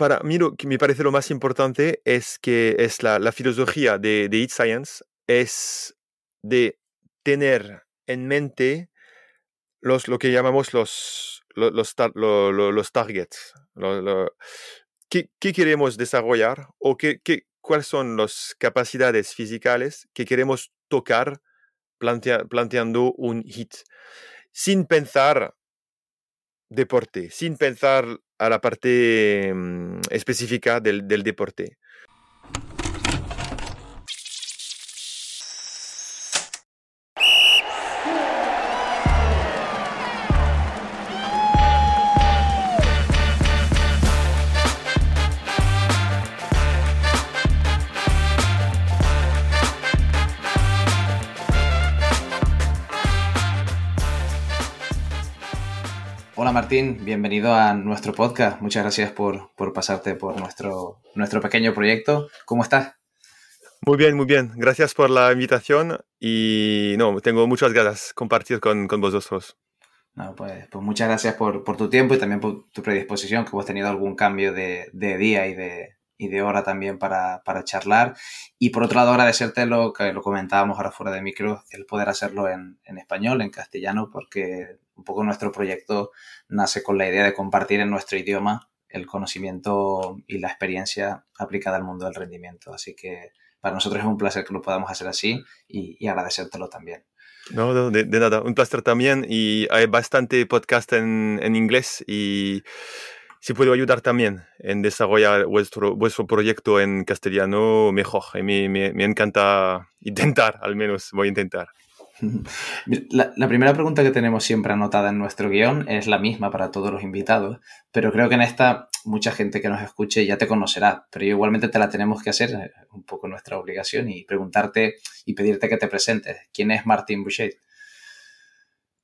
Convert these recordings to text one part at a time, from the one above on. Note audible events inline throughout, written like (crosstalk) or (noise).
para mí lo que me parece lo más importante es que es la, filosofía de, de Eat Science es de tener en mente los, lo que llamamos los, los, los, targets. ¿qué, ¿qué, queremos desarrollar o qué, qué, cuáles son las capacidades físicas que queremos tocar plantea, planteando un hit? Sin pensar deporte, sin pensar a la parte mm, específica del, del deporte. Martín, bienvenido a nuestro podcast. Muchas gracias por, por, pasarte por nuestro, nuestro pequeño proyecto. ¿Cómo estás? Muy bien, muy bien. Gracias por la invitación y no, tengo muchas ganas de compartir con, con vosotros. No, pues, pues, muchas gracias por, por, tu tiempo y también por tu predisposición, que hemos tenido algún cambio de, de día y de, y de hora también para, para, charlar. Y por otro lado, agradecerte lo que lo comentábamos ahora fuera de micro, el poder hacerlo en, en español, en castellano, porque un poco nuestro proyecto nace con la idea de compartir en nuestro idioma el conocimiento y la experiencia aplicada al mundo del rendimiento. Así que para nosotros es un placer que lo podamos hacer así y, y agradecértelo también. No, de, de, nada, un placer también y hay bastante podcast en, en inglés y si puedo ayudar también en desarrollar vuestro, vuestro proyecto en castellano, mejor. Y me, me, encanta (laughs) intentar, al menos voy a intentar. (laughs) La, primera pregunta que tenemos siempre anotada en nuestro guion es la misma para todos los invitados, pero creo que en esta mucha gente que nos escuche ya te conocerá, pero igualmente te la tenemos que hacer, eh, un poco nuestra obligación, y preguntarte y pedirte que te presentes. ¿Quién es Martín Boucher?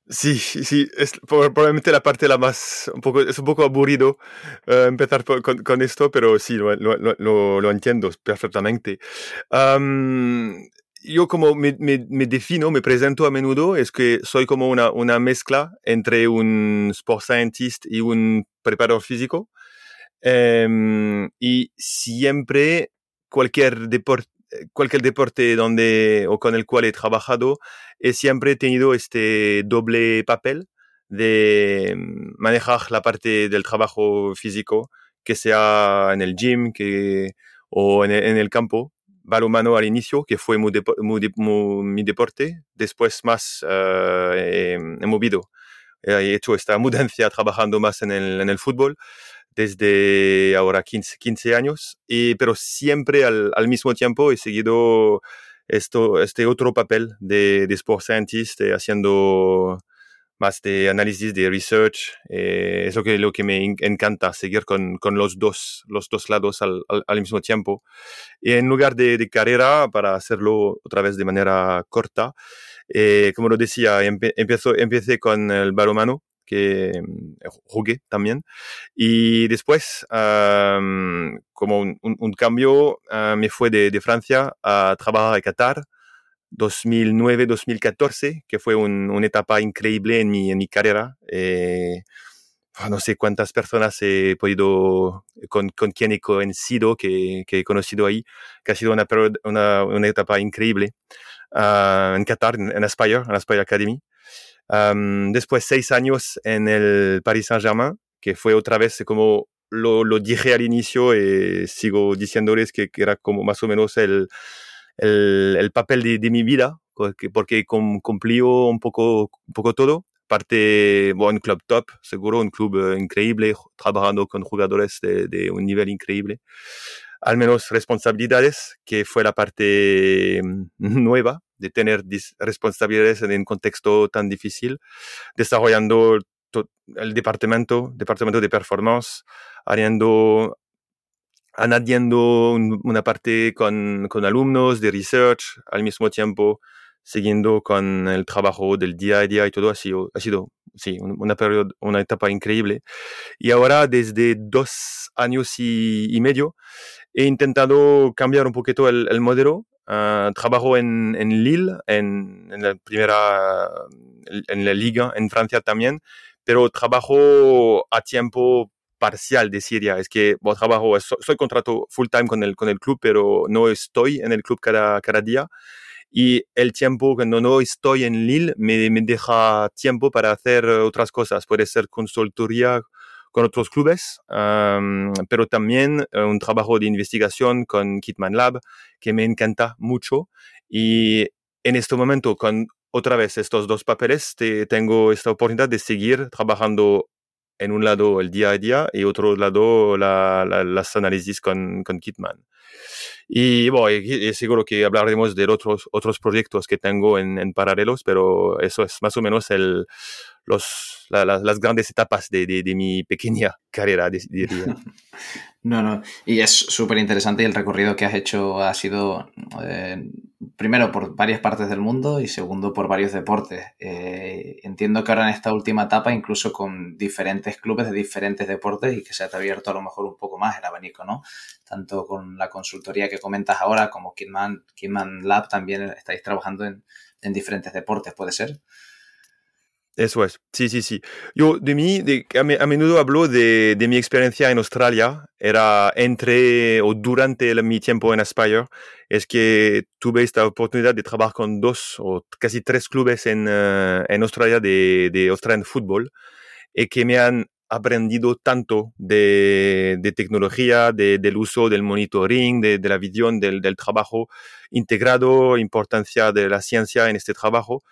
Sí, sí, es probablemente la parte la más, un poco, es un poco aburrido uh, empezar por, con, con, esto, pero sí, lo, lo, lo, lo entiendo perfectamente. Um, yo como me, me, me, defino, me presento a menudo, es que soy como una, una mezcla entre un sport scientist y un preparador físico. Um, y siempre cualquier deporte, cualquier deporte donde o con el cual he trabajado, he siempre tenido este doble papel de manejar la parte del trabajo físico, que sea en el gym que, o en el, en el campo, balonmano al inicio, que fue mi deporte, después más uh, he, he, movido, he hecho esta (laughs) mudanza trabajando más en el, en el fútbol desde ahora 15, 15 años, y, pero siempre al, al, mismo tiempo he seguido esto, este otro papel de, de Sport Scientist, eh, haciendo más de análisis, de research. Eh, es lo que, lo que me encanta, seguir con, con los, dos, los dos lados al, al, al, mismo tiempo. Y en lugar de, de, carrera, para hacerlo otra vez de manera corta, eh, como lo decía, empe, empiezo, empecé con el balonmano que mm, jugué también. Y después, um, como un, un, un cambio, uh, me fue de, de, Francia a trabajar en Qatar 2009-2014, que fue un, una etapa increíble en mi, en mi carrera. Eh, no sé cuántas personas he podido, con, con quien he coincidido, que, que, he conocido ahí, que ha sido una, una, una etapa increíble uh, en Qatar, en, en Aspire, en Aspire Academy. Después seis años en el Paris Saint-Germain, que fue otra vez como lo, dije al inicio y sigo diciéndoles que, que era como más o menos el, el, el papel de, mi vida, porque, porque cumplió un poco, un poco todo. Parte, bueno, un club top, seguro, un club uh, increíble, trabajando con jugadores de, de, un nivel increíble. Al menos responsabilidades, que fue la parte nueva de tener responsabilidades en un contexto tan difícil, desarrollando el departamento, departamento de performance, haciendo, añadiendo una parte con, con alumnos de research, al mismo tiempo siguiendo con el trabajo del día a día y todo ha sido, ha sido sí, una, periodo, una etapa increíble. Y ahora, desde dos años y, y medio, he intentado cambiar un poquito el, el modelo Uh, trabajo en, en Lille, en, en, la primera, en la liga, en Francia también, pero trabajo a tiempo parcial de Siria. Es que bueno, trabajo, soy contrato full time con el, con el club, pero no estoy en el club cada, cada día. Y el tiempo cuando no estoy en Lille me, me deja tiempo para hacer otras cosas. Puede ser consultoría con otros clubes, pero también eh, un trabajo de investigación con Kitman Lab que me encanta mucho. Y en este momento, con otra vez estos dos papeles, te, tengo esta oportunidad de seguir trabajando en un lado el día a día y otro lado la, las análisis con, con Kitman. Y bueno, y, seguro que hablaremos de otros, otros proyectos que tengo en, en paralelos, pero eso es más o menos el, los, las grandes etapas de, de, mi pequeña (laughs) carrera, diría. (laughs) No, no, y es súper interesante y el recorrido que has hecho ha sido, eh, primero, por varias partes del mundo y segundo, por varios deportes. Eh, entiendo que ahora en esta última etapa, incluso con diferentes clubes de diferentes deportes y que se ha abierto a lo mejor un poco más el abanico, ¿no? Tanto con la consultoría que comentas ahora como Kidman, Lab, también estáis trabajando en, en diferentes deportes, ¿puede ser? Eso es, sí, sí, sí. Yo de mí, de, a, menudo hablo de, de, mi experiencia en Australia, era entre o durante mi tiempo en Aspire, es que tuve esta oportunidad de trabajar con dos o casi tres clubes en, uh, en Australia de, de Australian Football y que me han aprendido tanto de, de tecnología, de, del uso del monitoring, de, de la visión, del, del trabajo integrado, importancia de la ciencia en este trabajo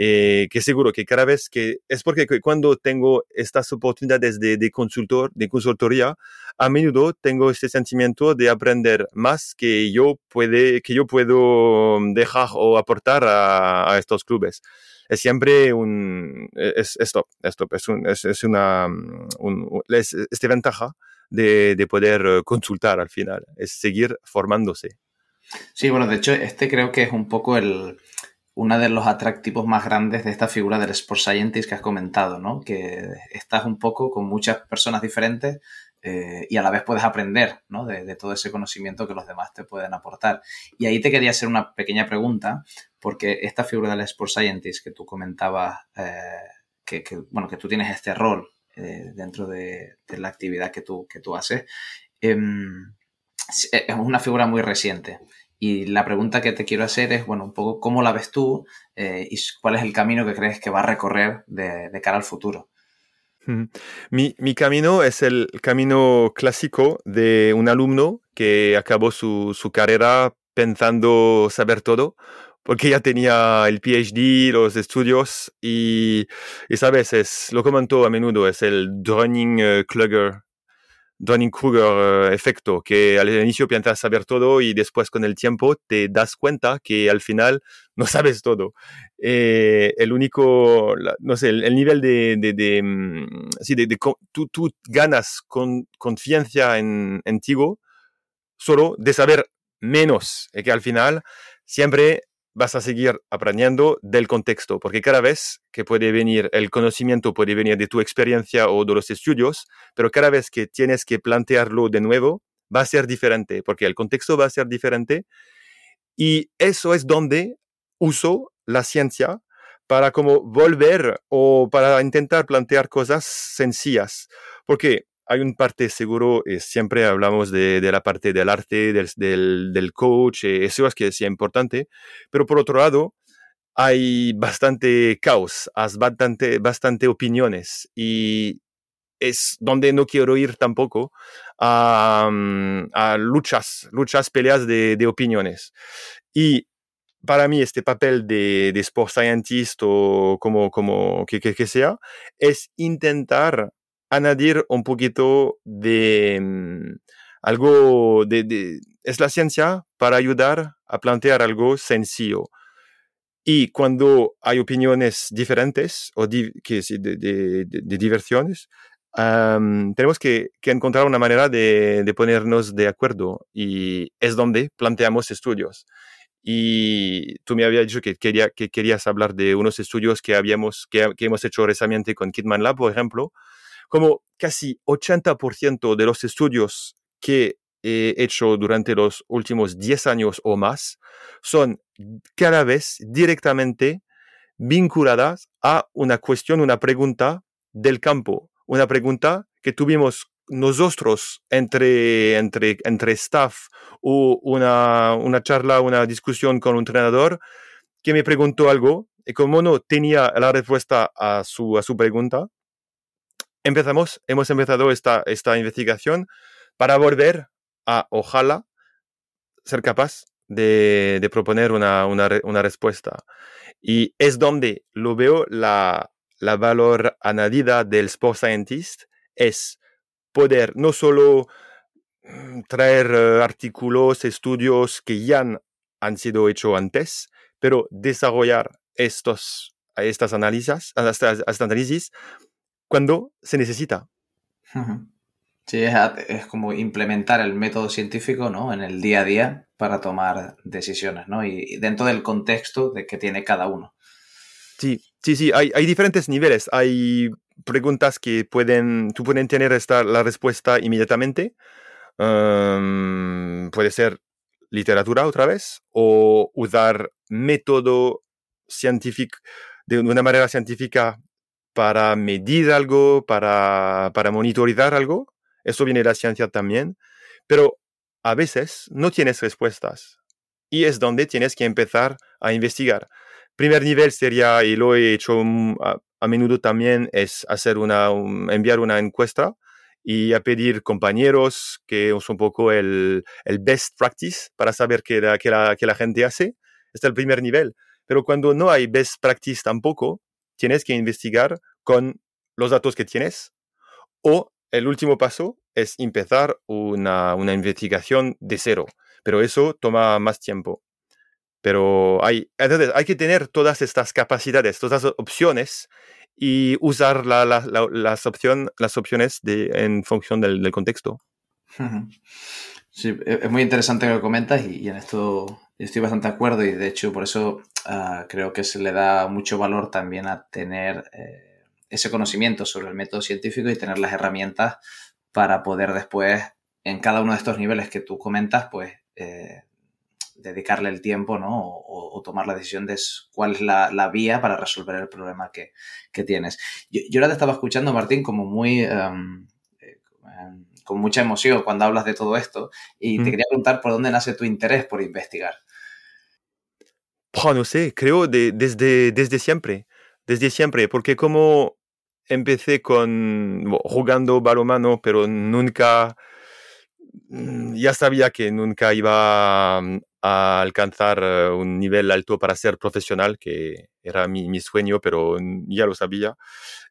eh, que seguro que cada vez que es porque cuando tengo estas oportunidades de, de, consultor, de consultoría, a menudo tengo este sentimiento de aprender más que yo puede, que yo puedo dejar o aportar a, a estos clubes. Es siempre un, es, esto, esto, es, un, es, es una, un, es, esta ventaja de, de poder consultar al final, es seguir formándose. Sí, bueno, de hecho, este creo que es un poco el, uno de los atractivos más grandes de esta figura del Sport Scientist que has comentado, ¿no? Que estás un poco con muchas personas diferentes eh, y a la vez puedes aprender, ¿no? De, todo ese conocimiento que los demás te pueden aportar. Y ahí te quería hacer una pequeña pregunta, porque esta figura del Sport Scientist que tú comentabas, eh, que, bueno, que tú tienes este rol eh, dentro de, la actividad que tú, que tú haces, em, es una figura muy reciente. Y la pregunta que te quiero hacer es, bueno, un poco cómo la ves tú eh, y cuál es el camino que crees que va a recorrer de, de cara al futuro. Mi, mi, camino es el camino clásico de un alumno que acabó su, su carrera pensando saber todo, porque ya tenía el PhD, los estudios y, y sabes, es, lo comentó a menudo, es el Dunning-Kruger Dunning-Kruger eh, efecto, que al inicio piensas saber todo y después con el tiempo te das cuenta que al final (laughs) no sabes todo. Eh, el único, no sé, el, nivel de, de, de, mm, sí, de, tú, tú, ganas con confianza en, en ti solo de saber menos, y que al final siempre vas a seguir aprendiendo del contexto, porque cada vez que puede venir el conocimiento, puede venir de tu experiencia o de los estudios, pero cada vez que tienes que plantearlo de nuevo, va a ser diferente, porque el contexto va a ser diferente. Y eso es donde uso la ciencia para como volver o para intentar plantear cosas sencillas. Porque hay un parte seguro, eh, siempre hablamos de, de, la parte del arte, del, del, del coach, eh, eso es que es importante, pero por otro lado, hay bastante caos, bastante, bastante opiniones y es donde no quiero ir tampoco a, mm, a luchas, luchas, peleas de, de, opiniones. Y para mí este papel de, de sport scientist o como, como que, que, que sea, es intentar añadir un poquito de mm, algo de, Es la ciencia para ayudar a plantear algo sencillo. Y cuando hay opiniones diferentes o que, de, de, diversiones, tenemos que, que, encontrar una manera de, de, ponernos de acuerdo y es donde planteamos estudios. Y tú me habías dicho que, quería, que querías hablar de unos estudios que, habíamos, que, que hemos hecho recientemente con Kidman Lab, por ejemplo, como casi 80% de los estudios que he hecho durante los últimos 10 años o más son cada vez directamente vinculadas a una cuestión, una pregunta del campo, una pregunta que tuvimos nosotros entre, entre, entre staff o una, una charla, una discusión con un entrenador que me preguntó algo y como no tenía la respuesta a su, a su pregunta, empezamos, hemos empezado esta, esta investigación para volver a, ojalá, ser capaz de, de proponer una, una, una, respuesta. Y es donde lo veo la, la valor añadida del Sport Scientist, es poder no solo mm, traer eh, artículos, estudios que ya han, sido hechos antes, pero desarrollar estos, estas análisis, estas, análisis cuando se necesita. Sí, es, como implementar el método científico ¿no? en el día a día para tomar decisiones, ¿no? Y, dentro del contexto de que tiene cada uno. Sí, sí, sí, hay, hay diferentes niveles. Hay preguntas que pueden, tú pueden tener esta, la respuesta inmediatamente. puede ser literatura otra vez o usar método científico de una manera científica para medir algo, para, para monitorizar algo. Eso viene de la ciencia también. Pero a veces no tienes respuestas y es donde tienes que empezar a investigar. Primer nivel sería, y lo he hecho a, menudo también, es hacer una, enviar una encuesta y a pedir compañeros que es un poco el, el best practice para saber qué, la, qué, la, qué la gente hace. Este es el primer nivel. Pero cuando no hay best practice tampoco, tienes que investigar con los datos que tienes o el último paso es empezar una, una, investigación de cero, pero eso toma más tiempo. Pero hay, hay que tener todas estas capacidades, todas las opciones y usar la, la, las, opción, las opciones en función del, del, contexto. Sí, e, es muy interesante lo que comentas y, en esto estoy bastante de acuerdo y de hecho por eso uh, creo que se le da mucho valor también a tener... Eh, ese conocimiento sobre el método científico y tener las herramientas para poder después, en cada uno de estos niveles que tú comentas, pues eh, dedicarle el tiempo, ¿no? O, tomar la decisión de cuál es la, vía para resolver el problema que, tienes. Yo, ahora te estaba escuchando, Martín, como muy... Em, eh, em, con mucha emoción cuando hablas de todo esto y te quería preguntar por dónde nace tu interés por investigar. No sé, creo desde, desde siempre, desde siempre, porque como empecé con jugando balonmano, pero nunca, mm, ya sabía que nunca iba mm, a alcanzar eh, un nivel alto para ser profesional, que era mi, sueño, pero ya lo sabía.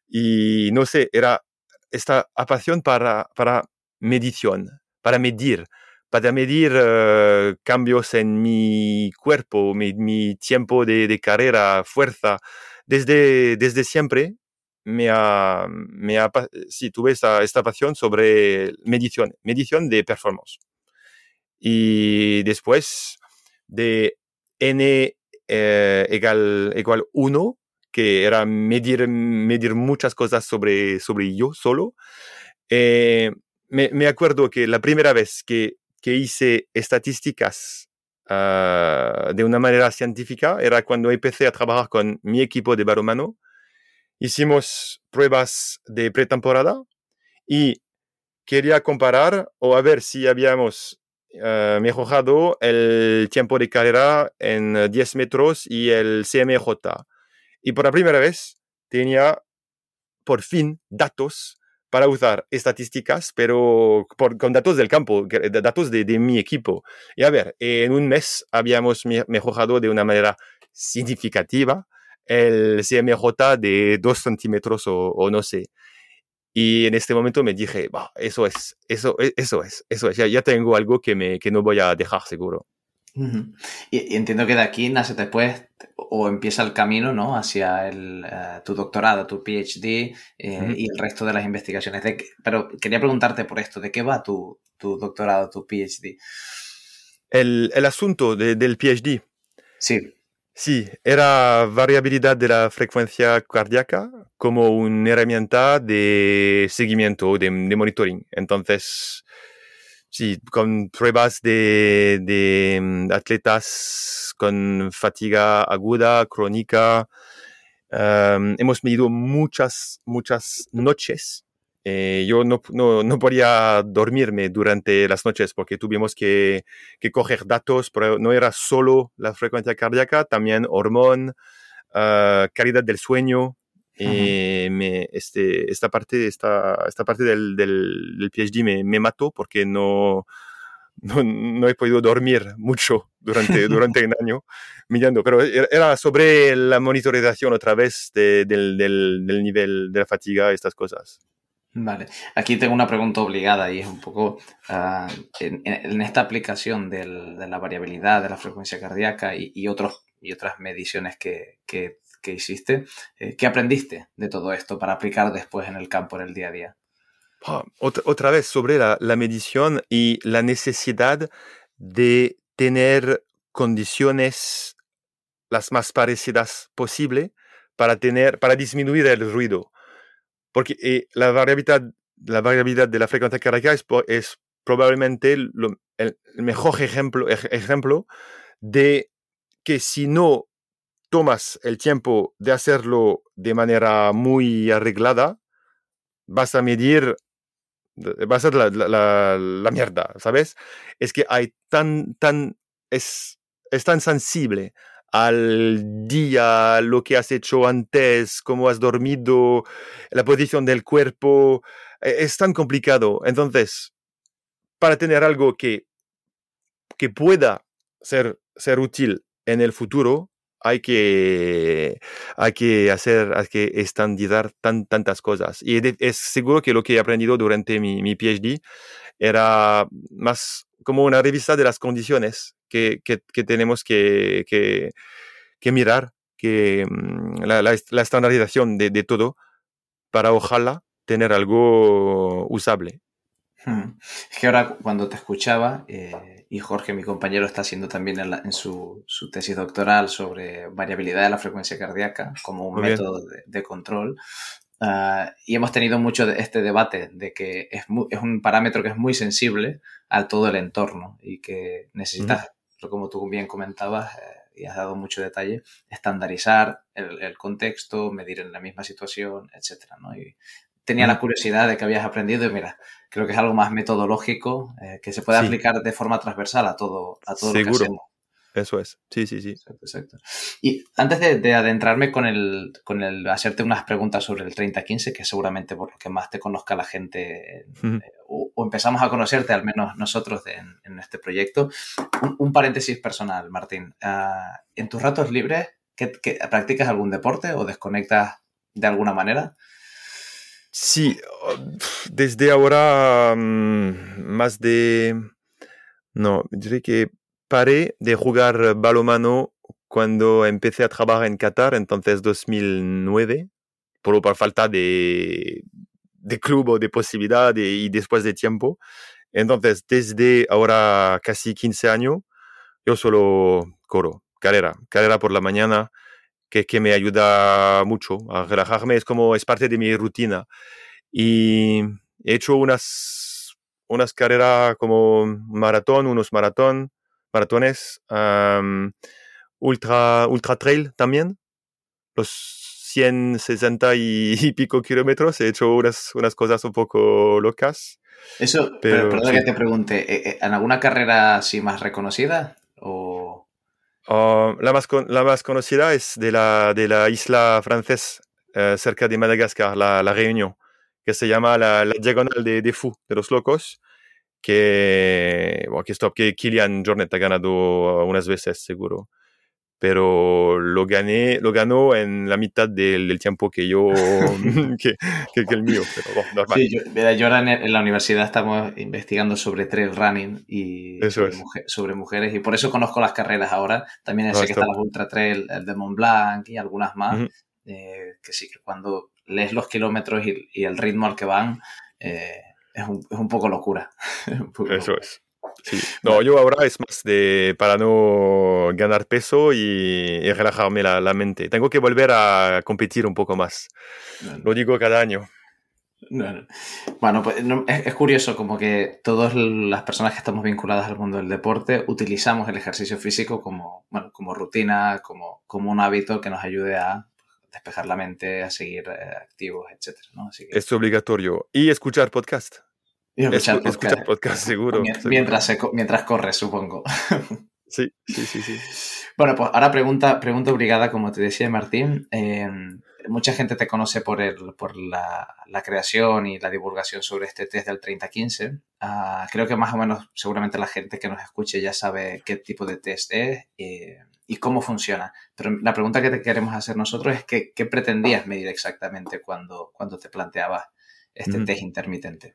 Y no sé, era esta apasión para, para medición, para medir, para medir eh, cambios en mi cuerpo, mi, tiempo de, de, carrera, fuerza. Desde, desde siempre me ha, me ha, sí, tuve esta, esta pasión sobre medición, medición de performance. Y después de n eh, igual, igual 1, que era medir, medir muchas cosas sobre, sobre yo solo, eh, me, me, acuerdo que la primera vez que, que hice estadísticas uh, de una manera científica era cuando empecé a trabajar con mi equipo de balonmano hicimos pruebas de pretemporada y quería comparar o a ver si habíamos uh, mejorado el tiempo de carrera en 10 metros y el CMJ. Y por la primera vez tenía por fin datos para usar estadísticas, pero con datos del campo, datos de, de, mi equipo. Y a ver, en un mes habíamos mejorado de una manera significativa el CMJ de dos centímetros o, no sé. Y en este momento me dije, eso es, eso, e, eso es, eso es, ya, ya tengo algo que, me, que no voy a dejar seguro. Y, entiendo que de aquí nace después o empieza el camino ¿no? hacia el, eh, tu doctorado, tu PhD eh, y el resto de las investigaciones. pero quería preguntarte por esto, ¿de qué va tu, tu doctorado, tu PhD? El, el asunto del PhD. Sí. Sí, era variabilidad de la frecuencia cardíaca como una herramienta de seguimiento, de, monitoring. Entonces, sí, con pruebas de, mm, atletas con fatiga aguda, crónica, hemos medido muchas, muchas noches Eh, yo no, no, no, podía dormirme durante las noches porque tuvimos que, que, coger datos, pero no era solo la frecuencia cardíaca, también hormón, uh, calidad del sueño. Eh, me, este, esta parte, esta, esta parte del, del, del PhD me, me, mató porque no, no, no, he podido dormir mucho durante, (laughs) durante un año mirando, pero era sobre la monitorización otra vez de, del, del, del nivel de la fatiga estas cosas. Vale, aquí tengo una pregunta obligada y es un poco uh, en, en, esta aplicación del, de la variabilidad de la frecuencia cardíaca y, y otros, y otras mediciones que, que, que hiciste, eh, ¿qué aprendiste de todo esto para aplicar después en el campo, en el día a día? Oh, otra, vez sobre la, la, medición y la necesidad de tener condiciones las más parecidas posible para, tener, para disminuir el ruido porque eh, la, variabilidad, la variabilidad de la frecuencia cardíaca es, es probablemente lo, el, mejor ejemplo, ejemplo de que si no tomas el tiempo de hacerlo de manera muy arreglada, vas a medir, va a ser la, la, la, mierda, ¿sabes? Es que hay tan, tan, es, es tan sensible al día, lo que has hecho antes, cómo has dormido, la posición del cuerpo, e-, es tan complicado. Entonces, para tener algo que, que pueda ser, ser útil en el futuro, hay que, hay que hacer, hay que estandizar tan, tantas cosas. Y es seguro que lo que he aprendido durante mi, mi PhD era más como una revista de las condiciones que, que, tenemos que, que, mirar, que mm, la, la, la estandarización de, de, todo para ojalá tener algo usable. Hmm. Es que ahora cuando te escuchaba, eh, y Jorge, mi compañero, está haciendo también en, la, en su, su, tesis doctoral sobre variabilidad de la frecuencia cardíaca como un Muy método de, de, control, Uh, y hemos tenido mucho de este debate de que es, muy, es, un parámetro que es muy sensible a todo el entorno y que necesitas, uh -huh. como tú bien comentabas eh, y has dado mucho detalle, estandarizar el, el, contexto, medir en la misma situación, etcétera, ¿no? Y tenía -huh. la curiosidad de que habías aprendido y mira, creo que es algo más metodológico eh, que se puede sí. aplicar de forma transversal a todo, a todo Seguro. lo que hacemos. Eso es, sí, sí, sí. Exacto, exacto. Y antes de, de, adentrarme con el, con el hacerte unas preguntas sobre el 3015, que seguramente por lo que más te conozca la gente, uh -huh. eh, o, o, empezamos a conocerte, al menos nosotros de, en, en, este proyecto, un, un, paréntesis personal, Martín. Uh, ¿En tus ratos libres ¿qué, qué, practicas algún deporte o desconectas de alguna manera? Sí, desde ahora um, más de... No, diré que paré de jugar balomano cuando empecé a trabajar en Qatar, entonces 2009, por, por falta de, club o de posibilidad y después de tiempo. Entonces, desde ahora casi 15 años, yo solo corro, carrera, carrera por la mañana, que, que me ayuda mucho a relajarme, es como, es parte de mi rutina. Y he hecho unas, unas carreras como maratón, unos maratón, maratones, um, ultra, ultra trail también, los 160 y, y, pico kilómetros, he hecho unas, unas cosas un poco locas. Eso, pero, perdón sí. que te pregunte, ¿en alguna carrera así más reconocida? Uh, la, más con, la más conocida es de la, de la isla francesa, eh, cerca de Madagascar, la, la Reunión, que se llama la, la Diagonal de, de Fou, de los locos que, bueno, que, stop, que Kilian Jornet ha ganado unas veces seguro, pero lo gané, lo ganó en la mitad del, del tiempo que yo, (laughs) (laughs) que, que, que, el mío, pero bueno, normal. Sí, yo, yo ahora en, en, la universidad estamos investigando sobre trail running y sobre, es. mujer, sobre, mujeres y por eso conozco las carreras ahora, también sé no, que está la Ultra Trail, el de Mont Blanc y algunas más, uh -huh. eh, que sí, que cuando lees los kilómetros y, y el ritmo al que van, eh, es un, es un poco locura. (laughs) un poco Eso locura. es. Sí. (laughs) No, yo ahora es más de para no ganar peso y, y relajarme la, la, mente. Tengo que volver a competir un poco más. No, no. Lo digo cada año. No, bueno, pues es, es, curioso como que todas las personas que estamos vinculadas al mundo del deporte utilizamos el ejercicio físico como, bueno, como rutina, como, como un hábito que nos ayude a despejar la mente, a seguir eh, activos, etc. Es obligatorio. Y escuchar podcast. Escuchar, podcast. seguro. Mientras, mientras corres, supongo. (laughs) Sí, sí, sí, sí. Bueno, pues ahora pregunta, pregunta obligada, como te decía Martín. Em, mucha gente te conoce por, el, por la, creación y la divulgación sobre este test del 3015. Ah, creo que más o menos, seguramente la gente que nos escuche ya sabe qué tipo de test es eh, y cómo funciona. Pero la pregunta que te queremos hacer nosotros es que, qué pretendías medir exactamente cuando, cuando te planteabas este test intermitente.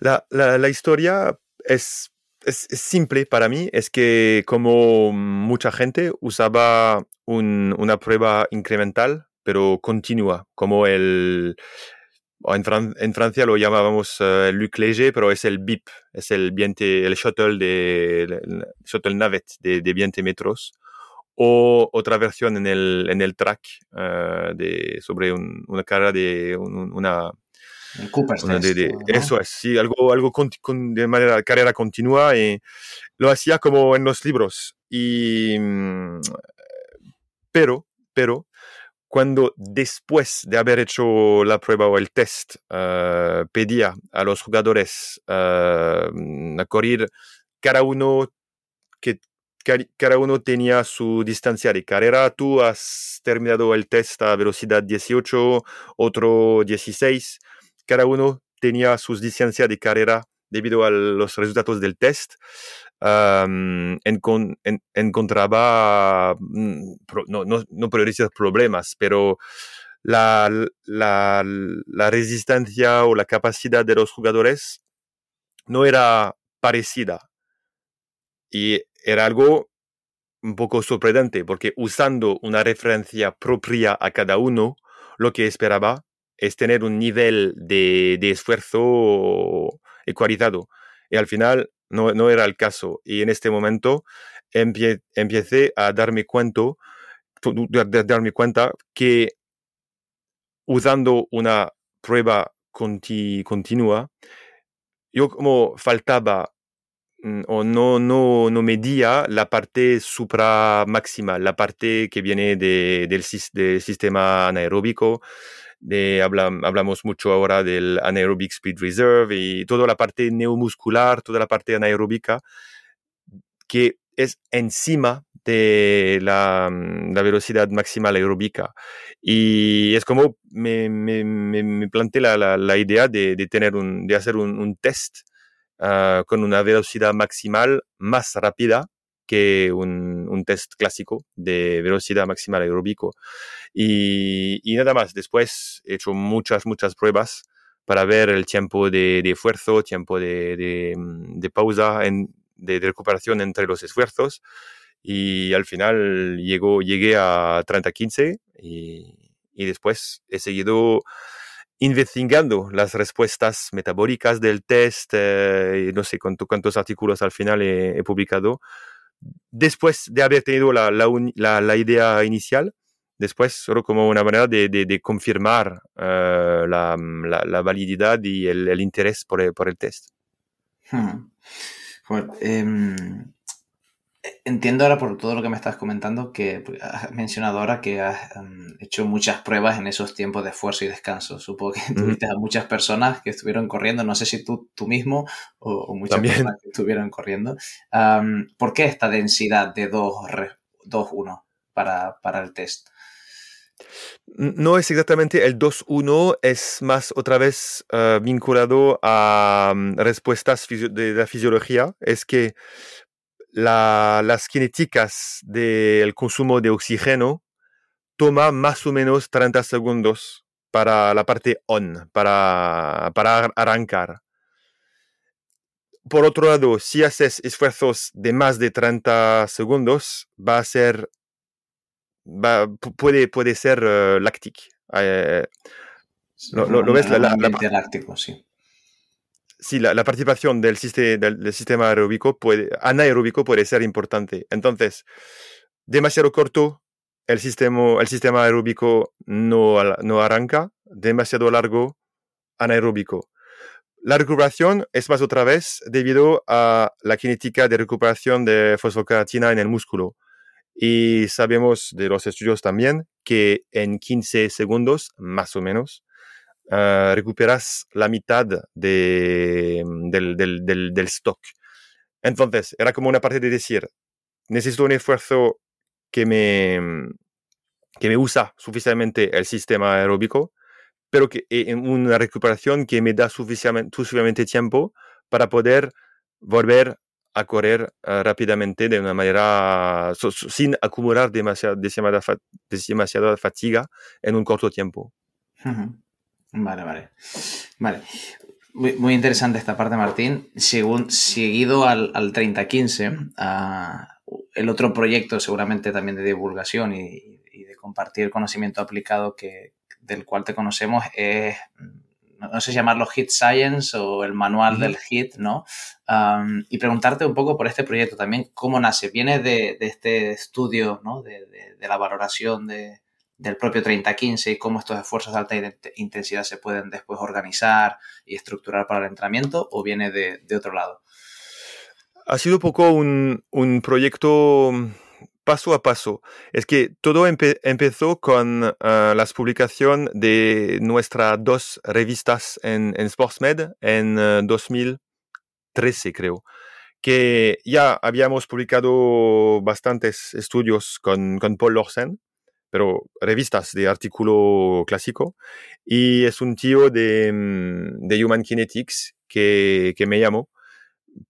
La, la historia es es, simple para mí, es que como mucha gente usaba una prueba incremental, pero continua, como el... En, Francia lo llamábamos uh, Luc Léger, pero es el BIP, es el, el shuttle, de, el shuttle navette de, de 20 metros. O otra versión en el, en el track uh, de, sobre una carrera de una, eso es, sí, algo, algo de manera carrera continua y lo hacía como en los libros. Y, mm, pero, pero, cuando después de haber hecho la prueba o el test eh, pedía a los jugadores uh, a correr cada uno que cada uno tenía su distancia de carrera. Tú has terminado el test a velocidad 18, otro 16 cada uno tenía sus distancias de carrera debido a los resultados del test. encontraba, mm, no, no, no decir problemas, pero la, la, la, resistencia o la capacidad de los jugadores no era parecida. Y era algo un poco sorprendente, porque usando una referencia propia a cada uno, lo que esperaba es tener un nivel de, de esfuerzo ecualizado. Y al final no, no, era el caso. Y en este momento empecé a darme cuenta, darme cuenta que usando una prueba continua, yo como faltaba o no, no, no medía la parte supra máxima, la parte que viene de, del, sistema anaeróbico, hablamos mucho ahora del anaerobic speed reserve y toda la parte neuromuscular, toda la parte anaeróbica que es encima de la, mm, velocidad máxima aeróbica. Y es como me, me, me planteé la, la, idea de, de, tener un, de hacer un, test ah, con una velocidad maximal más rápida que un, un, test clásico de velocidad máxima aeróbico. Y, y, nada más, después he hecho muchas, muchas pruebas para ver el tiempo de, de esfuerzo, tiempo de, de, de pausa, en, de, recuperación entre los esfuerzos. Y al final llegó, llegué a 30-15 y, y después he seguido investigando las respuestas metabólicas del test, eh, no sé cuántos artículos al final he, publicado, después de haber tenido la, idea inicial, después solo como una manera de, confirmar uh, la, valididad y el, interés por el, test. Hmm. Eh, Entiendo ahora por todo lo que me estás comentando que has mencionado ahora que has em, hecho muchas pruebas en esos tiempos de esfuerzo y descanso. Supongo que tuviste a muchas personas que estuvieron corriendo, no sé si tú, tú mismo o, muchas personas que estuvieron corriendo. ¿Por qué esta densidad de 2-1 para, para el test? No es exactamente el 2-1, es más otra vez eh, vinculado a mm, respuestas de la fisiología. Es que las cinéticas del consumo de oxígeno toma más o menos 30 segundos para la parte on, para, para arrancar. Por otro lado, si haces esfuerzos de más de 30 segundos, va a ser, puede, puede ser uh, láctico. Lo, ves? La, láctico, sí sí, la, participación del, del, sistema aeróbico puede, anaeróbico puede ser importante. Entonces, demasiado corto, el sistema, el sistema aeróbico no, no arranca, demasiado largo, anaeróbico. La recuperación es más otra vez debido a la cinética de recuperación de fosfocreatina en el músculo. Y sabemos de los estudios también que en 15 segundos, más o menos, uh, recuperas la mitad de, del, del, del, del, stock. Entonces, era como una parte de decir, necesito un esfuerzo que me, que me usa suficientemente el sistema aeróbico, pero que una recuperación que me da suficientemente, suficientemente tiempo para poder volver a correr uh, rápidamente de una manera sin acumular demasiada, demasiada, fatiga en un corto tiempo. Vale, vale. Vale. Muy, muy, interesante esta parte, Martín. Según, seguido al, al 3015, uh, el otro proyecto seguramente también de divulgación y, y de compartir conocimiento aplicado que, del cual te conocemos es no sé llamarlo Hit Science o el manual uh -huh. del Hit, ¿no? Um, y preguntarte un poco por este proyecto también, ¿cómo nace? ¿Viene de, de este estudio, ¿no? De, de, de la valoración de, del propio 3015 y cómo estos esfuerzos de alta intensidad se pueden después organizar y estructurar para el entrenamiento o viene de, otro lado? Ha sido poco un, proyecto paso a paso. Es que todo empe empezó con uh, la publicación de nuestras dos revistas en, SportsMed en uh, 2013, creo. Que ya habíamos publicado bastantes estudios con, con Paul Lorsen, pero revistas de artículo clásico. Y es un tío de, de Human Kinetics que, que me llamó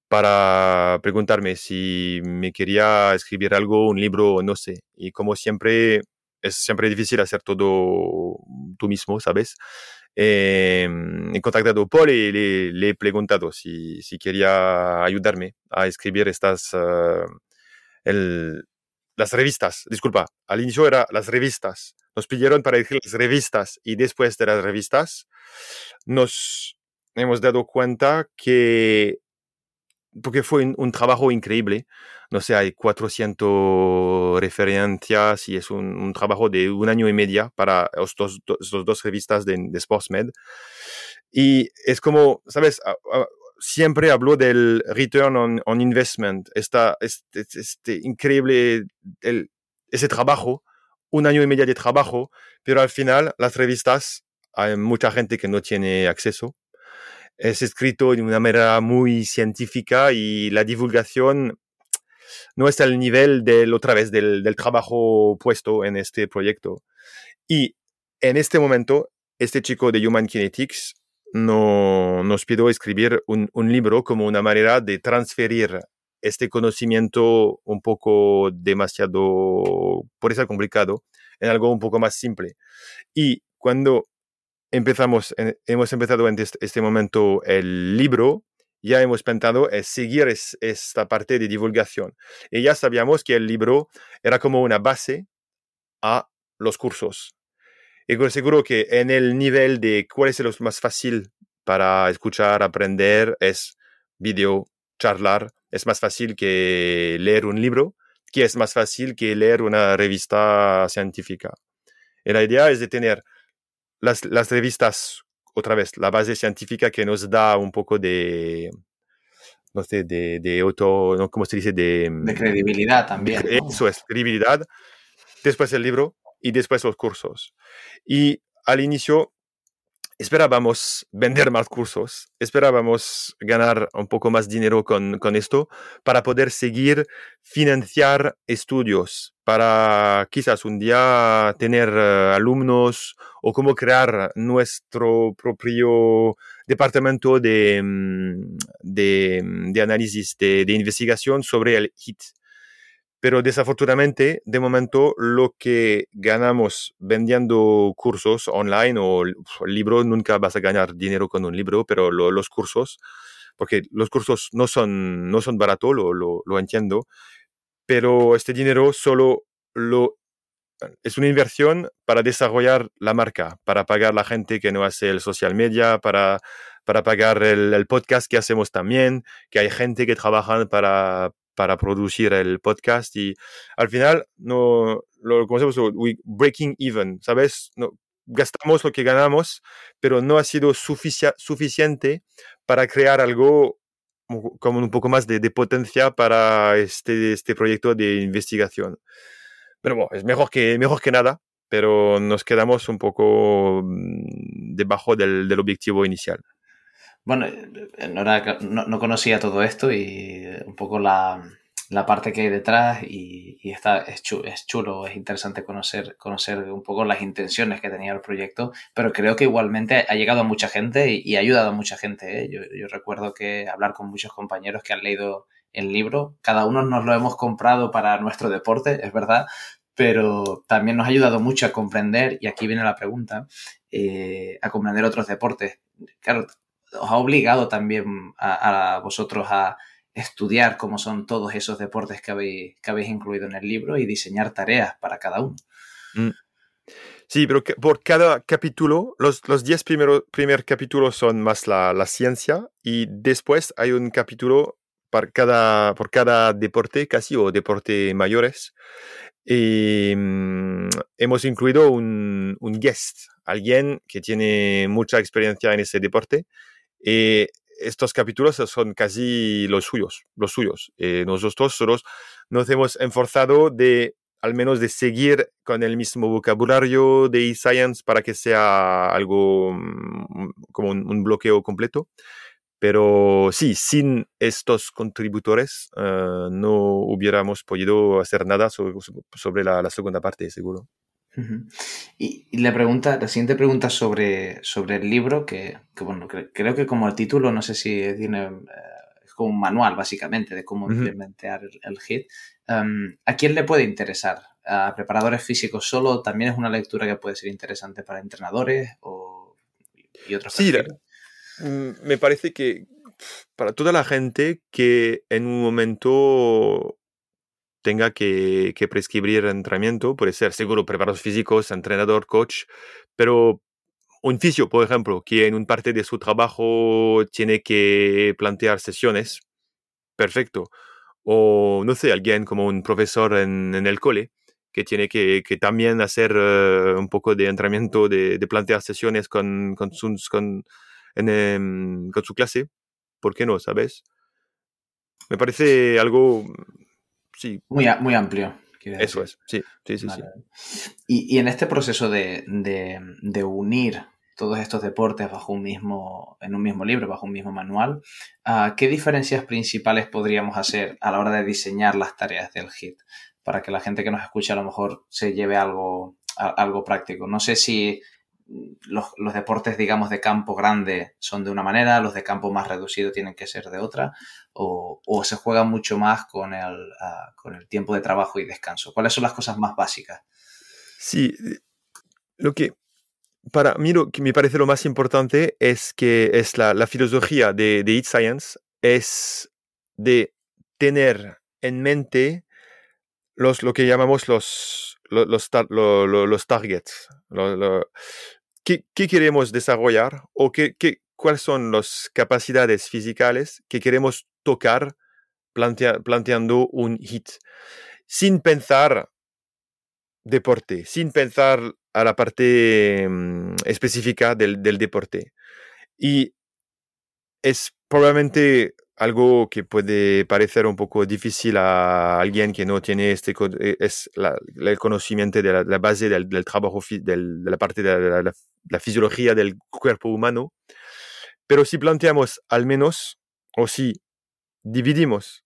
para preguntarme si me quería escribir algo, un libro, no sé. Y como siempre, es siempre difícil hacer todo tú mismo, ¿sabes? Eh, he contactado a Paul y le, le he preguntado si, si, quería ayudarme a escribir estas, uh, el, las revistas. Disculpa, al inicio era las revistas. Nos pidieron para escribir las revistas y después de las revistas nos hemos dado cuenta que porque fue un, trabajo increíble. No sé, hay 400 referencias y es un, trabajo de un año y medio para estos, dos revistas de SportsMed. Y es como, ¿sabes? Siempre hablo del return on, on investment, esta, este, este increíble, el, ese trabajo, un año y medio de trabajo, pero al final las revistas, hay mucha gente que no tiene acceso es escrito de una manera muy científica y la divulgación no está al nivel del, otra vez, del, del trabajo puesto en este proyecto. Y en este momento, este chico de Human Kinetics no, nos pidió escribir un, libro como una manera de transferir este conocimiento un poco demasiado, por eso complicado, en algo un poco más simple. Y cuando empezamos, hemos empezado en este, este momento el libro, ya hemos pensado en seguir es, esta parte de divulgación. Y ya sabíamos que el libro era como una base a los cursos. Y seguro que en el nivel de cuál es lo más fácil para escuchar, aprender, es video, charlar. Es más fácil que leer un libro, que es más fácil que leer una revista científica. Y la idea es de tener las, las revistas, otra vez, la base científica que nos da un poco de, no sé, de, de auto, ¿no? ¿cómo se dice? De, de credibilidad también. ¿no? Eso es, credibilidad. Después el libro y después los cursos. Y al inicio esperábamos vender más cursos, esperábamos ganar un poco más dinero con, con esto para poder seguir financiar estudios, para quizás un día tener uh, alumnos o cómo crear nuestro propio departamento de, de, de análisis, de, de investigación sobre el HIT pero desafortunadamente, de momento, lo que ganamos vendiendo cursos online o libros, nunca vas a ganar dinero con un libro, pero lo, los cursos, porque los cursos no son, no son baratos, lo entiendo, pero este dinero solo lo es una inversión para desarrollar la marca, para pagar la gente que no hace el social media, para, para pagar el, el podcast que hacemos también, que hay gente que trabaja para, para producir el podcast y al final no lo conocemos breaking even, ¿sabes? No, gastamos lo que ganamos, pero no ha sido sufici suficiente para crear algo como un poco más de, potencia para este, este proyecto de investigación. Pero bueno, es mejor que, mejor que nada. pero nos quedamos un poco mm, debajo del objetivo inicial. Bueno, no, no, conocía todo esto y un poco la, la parte que hay detrás y, y está, es, chulo, es, chulo, es interesante conocer, conocer un poco las intenciones que tenía el proyecto, pero creo que igualmente ha llegado a mucha gente y, ha ayudado a mucha gente. ¿eh? Yo, yo, recuerdo que hablar con muchos compañeros que han leído el libro, cada uno nos lo hemos comprado para nuestro deporte, es verdad, pero también nos ha ayudado mucho a comprender, y aquí viene la pregunta, eh, a comprender otros deportes. Claro, os ha obligado también a, vosotros a estudiar cómo son todos esos deportes que habéis, que habéis incluido en el libro y diseñar tareas para cada uno. Mm. Sí, pero por cada capítulo, los, los diez primeros primer capítulos son más la, la, ciencia y después hay un capítulo por cada, por cada deporte casi o deporte mayores. Y mm, hemos incluido un, un guest, alguien que tiene mucha experiencia en ese deporte y estos capítulos son casi los suyos, los suyos. Eh, nosotros solos nos hemos esforzado de al menos de seguir con el mismo vocabulario de e-science para que sea algo mm, como un, bloqueo completo. Pero sí, sin estos contributores eh, no hubiéramos podido hacer nada sobre, la segunda parte, seguro. Y, la pregunta, la siguiente pregunta sobre, sobre el libro, que, bueno, creo que como el título, no sé si tiene, eh, es como un manual básicamente de cómo implementar el, HIT. Em, ¿A quién le puede interesar? ¿A preparadores físicos solo? ¿También es una lectura que puede ser interesante para entrenadores o, y otros? Sí, me parece que para toda la gente que en un momento tenga que, prescribir entrenamiento, puede ser seguro preparados físicos, entrenador, coach, pero un fisio, por ejemplo, que en un parte de su trabajo tiene que plantear sesiones, perfecto. O no sé, alguien como un profesor en, el cole, que tiene que, también hacer eh, un poco de entrenamiento, de, plantear sesiones con, con, con, em, con su clase. ¿Por qué no, sabes? Me parece algo sí. Muy, muy amplio. Eso es, sí, sí, sí. Y, en este proceso de, unir todos estos deportes bajo un mismo, en un mismo libro, bajo un mismo manual, ah, ¿qué diferencias principales podríamos hacer a la hora de diseñar las tareas del HIT? Para que la gente que nos escuche a lo mejor se lleve algo, algo práctico. No sé si los, deportes, digamos, de campo grande son de una manera, los de campo más reducido tienen que ser de otra, o, se juega mucho más con el, ah, con el tiempo de trabajo y descanso. ¿Cuáles son las cosas más básicas? Sí, lo que para mí lo que me parece lo más importante es que es la, filosofía de, de Eat Science es de tener en mente los, lo que llamamos los, los, los, targets, ¿qué, queremos desarrollar o qué, qué, cuáles son las capacidades físicas que queremos tocar planteando un hit. Sin pensar deporte, sin pensar a la parte mm, específica del, deporte. Y es probablemente algo que puede parecer un poco difícil a alguien que no tiene este eh, el conocimiento de la, base del, trabajo de la parte de la, fisiología del cuerpo humano. Pero si planteamos al menos o si dividimos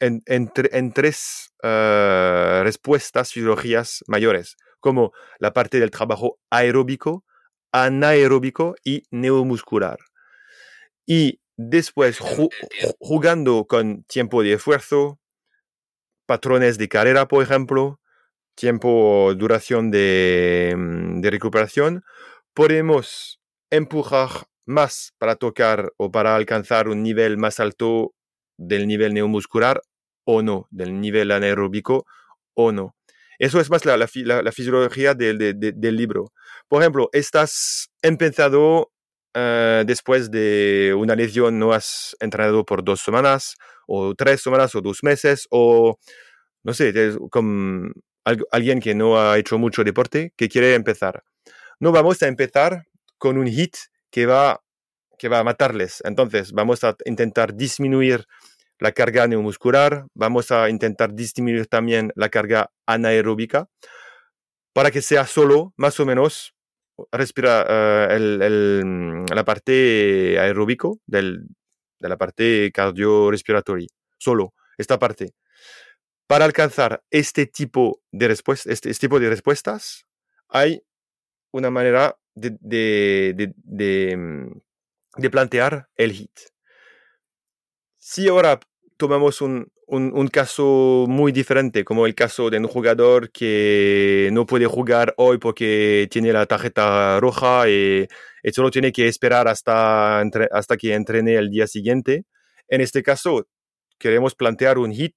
en, en, tres uh, respuestas fisiologías mayores como la parte del trabajo aeróbico anaeróbico y neuromuscular. Y Después, jugando con tiempo de esfuerzo, patrones de carrera, por ejemplo, tiempo, duración de, mm, de recuperación, podemos empujar más para tocar o para alcanzar un nivel más alto del nivel neuromuscular o no, del nivel anaeróbico o no. Eso es más la, la, fisiología del, del libro. Por ejemplo, estás empezado eh, después de una lesión no has entrenado por dos semanas o tres semanas o dos meses o no sé, como alguien que no ha hecho mucho deporte que quiere empezar. No vamos a empezar con un hit que va, que va a matarles. Entonces vamos a intentar disminuir la carga neuromuscular, vamos a intentar disminuir también la carga anaeróbica para que sea solo, más o menos, respira el, la parte aeróbico del, de la parte cardiorrespiratoria, solo esta parte. Para alcanzar este tipo de, respuestas, este, este, tipo de respuestas, hay una manera de, de, de, mm, plantear el hit. Si ahora tomamos un, un, caso muy diferente, como el caso de un jugador que no puede jugar hoy porque tiene la tarjeta roja y, y solo tiene que esperar hasta, hasta que entrene el día siguiente. En este caso, queremos plantear un hit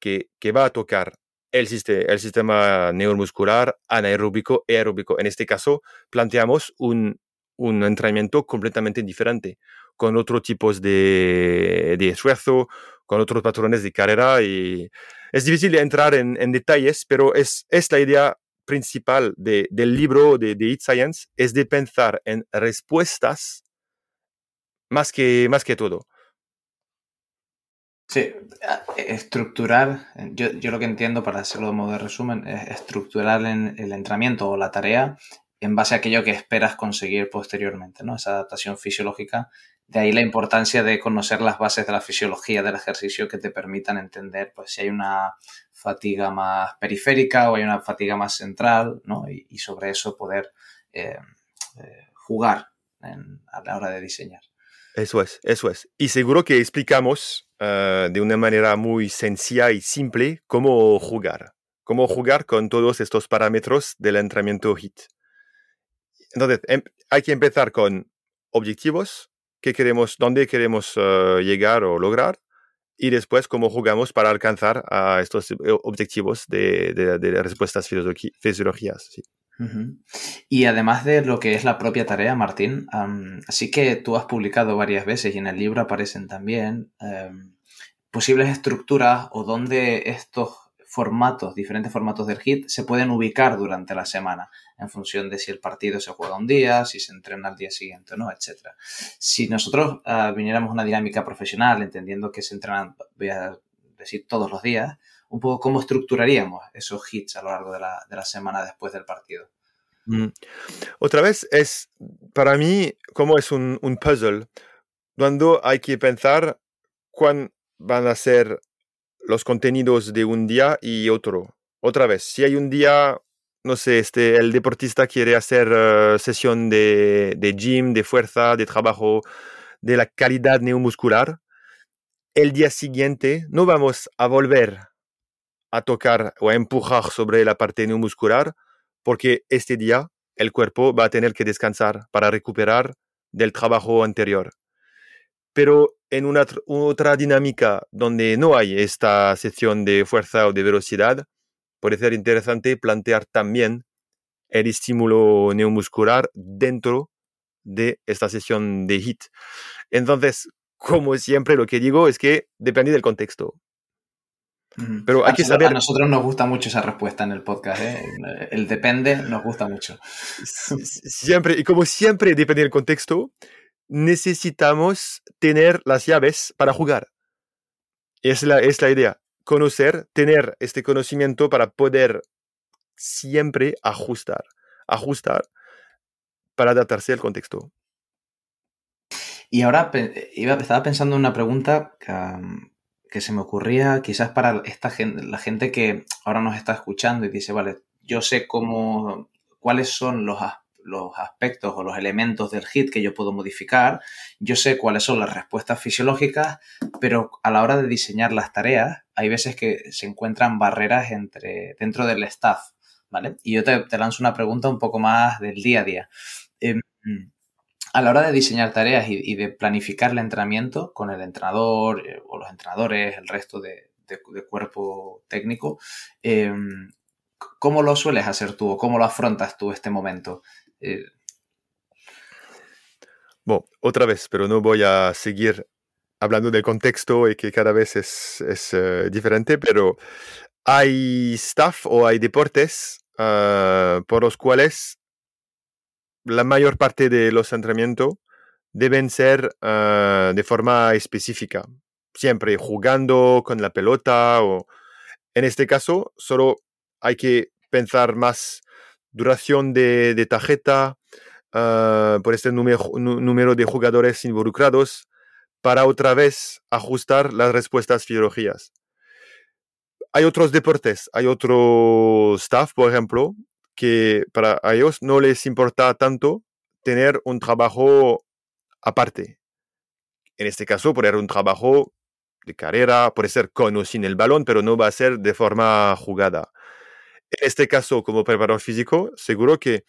que, que va a tocar el, sistema, el sistema neuromuscular anaeróbico y aeróbico. En este caso, planteamos un, un entrenamiento completamente diferente, con otros tipos de, de esfuerzo, con otros patrones de carrera y es difícil entrar en, en detalles, pero es, es la idea principal de, del libro de, de Eat Science, es de pensar en respuestas más que, más que todo. Sí, estructurar, yo, yo, lo que entiendo para hacerlo de modo de resumen, es estructurar en el entrenamiento o la tarea en base a aquello que esperas conseguir posteriormente, ¿no? Esa adaptación fisiológica. De ahí la importancia de conocer las bases de la fisiología del ejercicio que te permitan entender pues, si hay una fatiga más periférica o hay una fatiga más central, ¿no? Y, sobre eso poder eh, eh, jugar a la hora de diseñar. Eso es, eso es. Y seguro que explicamos uh, de una manera muy sencilla y simple cómo jugar, cómo jugar con todos estos parámetros del entrenamiento HIT. Entonces, em hay que empezar con objetivos, qué queremos, dónde queremos uh, llegar o lograr, y después cómo jugamos para alcanzar a estos objetivos de, de, respuestas fisiológicas. Sí. Y además de lo que es la propia tarea, Martín, um, así que tú has publicado varias veces y en el libro aparecen también um, posibles estructuras o donde estos formatos, diferentes formatos del HIT, se pueden ubicar durante la semana en función de si el partido se juega un día, si se entrena al día siguiente o no, etc. Si nosotros uh, viniéramos a una dinámica profesional, entendiendo que se entrenan, voy a decir, todos los días, un poco cómo estructuraríamos esos hits a lo largo de la, de la semana después del partido. Mm. Otra vez es, para mí, como es un, un, puzzle, cuando hay que pensar cuán van a ser los contenidos de un día y otro. Otra vez, si hay un día, no sé, este, el deportista quiere hacer uh, sesión de, de gym, de fuerza, de trabajo, de la calidad neuromuscular, el día siguiente no vamos a volver a tocar o a empujar sobre la parte neuromuscular, porque este día el cuerpo va a tener que descansar para recuperar del trabajo anterior. Pero en una otra dinámica donde no hay esta sección de fuerza o de velocidad, puede ser interesante plantear también el estímulo neuromuscular dentro de esta sesión de HIT. Entonces, como siempre, lo que digo es que depende del contexto. Pero hay a que saber. A nosotros nos gusta mucho esa respuesta en el podcast. ¿eh? El depende nos gusta mucho. Siempre, y como siempre depende del contexto, necesitamos tener las llaves para jugar. Es la, es la idea. Conocer, tener este conocimiento para poder siempre ajustar. Ajustar para adaptarse al contexto. Y ahora iba, estaba pensando en una pregunta que, se me ocurría quizás para esta gente, la gente que ahora nos está escuchando y dice, vale, yo sé cómo, cuáles son los, los aspectos o los elementos del HIT que yo puedo modificar, yo sé cuáles son las respuestas fisiológicas, pero a la hora de diseñar las tareas, hay veces que se encuentran barreras entre, dentro del staff, ¿vale? Y yo te, lanzo una pregunta un poco más del día a día. Eh, a la hora de diseñar tareas y, de planificar el entrenamiento con el entrenador eh, o los entrenadores, el resto de, cuerpo técnico, em, ¿cómo lo sueles hacer tú o cómo lo afrontas tú este momento? Eh, bueno, otra vez, pero no voy a seguir hablando del contexto y que cada vez es, eh, diferente, pero hay staff o hay deportes ah, por los cuales la mayor parte de los entrenamientos deben ser uh, de forma específica, siempre jugando con la pelota o en este caso solo hay que pensar más duración de, tarjeta, ah, por este número, de jugadores involucrados, para otra vez ajustar las respuestas fisiológicas. Hay otros deportes, hay otro staff, por ejemplo, que para ellos no les importa tanto tener un trabajo aparte. En este caso, poner un trabajo de carrera, puede ser con o sin el balón, pero no va a ser de forma jugada. En este caso, como preparador físico, seguro que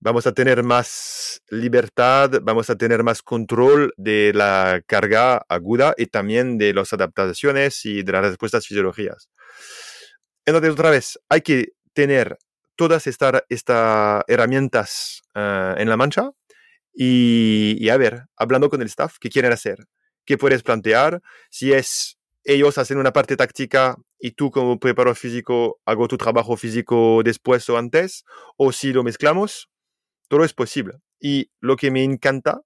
vamos a tener más libertad, vamos a tener más control de la carga aguda y también de las adaptaciones y de las respuestas fisiológicas. Entonces, otra vez, hay que tener todas estas herramientas eh, en la mancha y, y, a ver, hablando con el staff, ¿qué quieren hacer? ¿Qué puedes plantear? Si es ellos hacen una parte táctica y tú como preparador físico hago tu trabajo físico después o antes, o si lo mezclamos, todo es posible. Y lo que me encanta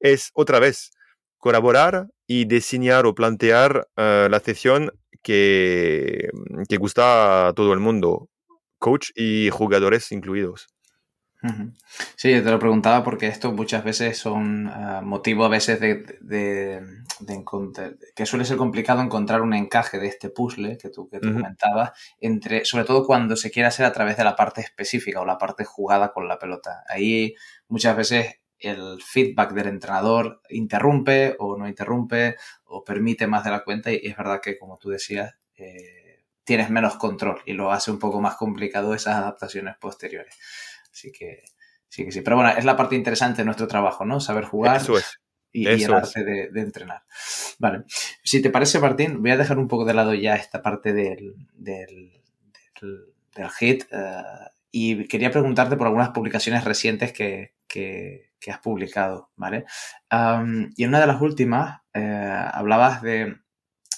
es otra vez colaborar y diseñar o plantear eh, la sesión que, que gusta a todo el mundo, coach y jugadores incluidos. Sí, te lo preguntaba porque esto muchas veces son uh, motivo a veces de, de, encontrar, que suele ser complicado encontrar un encaje de este puzzle que tú, que tú comentabas, entre, sobre todo cuando se quiere hacer a través de la parte específica o la parte jugada con la pelota. Ahí muchas veces el feedback del entrenador interrumpe o no interrumpe o permite más de la cuenta y es verdad que como tú decías eh, tienes menos control y lo hace un poco más complicado esas adaptaciones posteriores. Así que sí que sí. Pero bueno, es la parte interesante de nuestro trabajo, ¿no? Saber jugar. Y, el arte de, entrenar. Vale. Si te parece, Martín, voy a dejar un poco de lado ya esta parte del, del, del, hit. Eh, y quería preguntarte por algunas publicaciones recientes que, que, has publicado, ¿vale? y en una de las últimas eh, hablabas de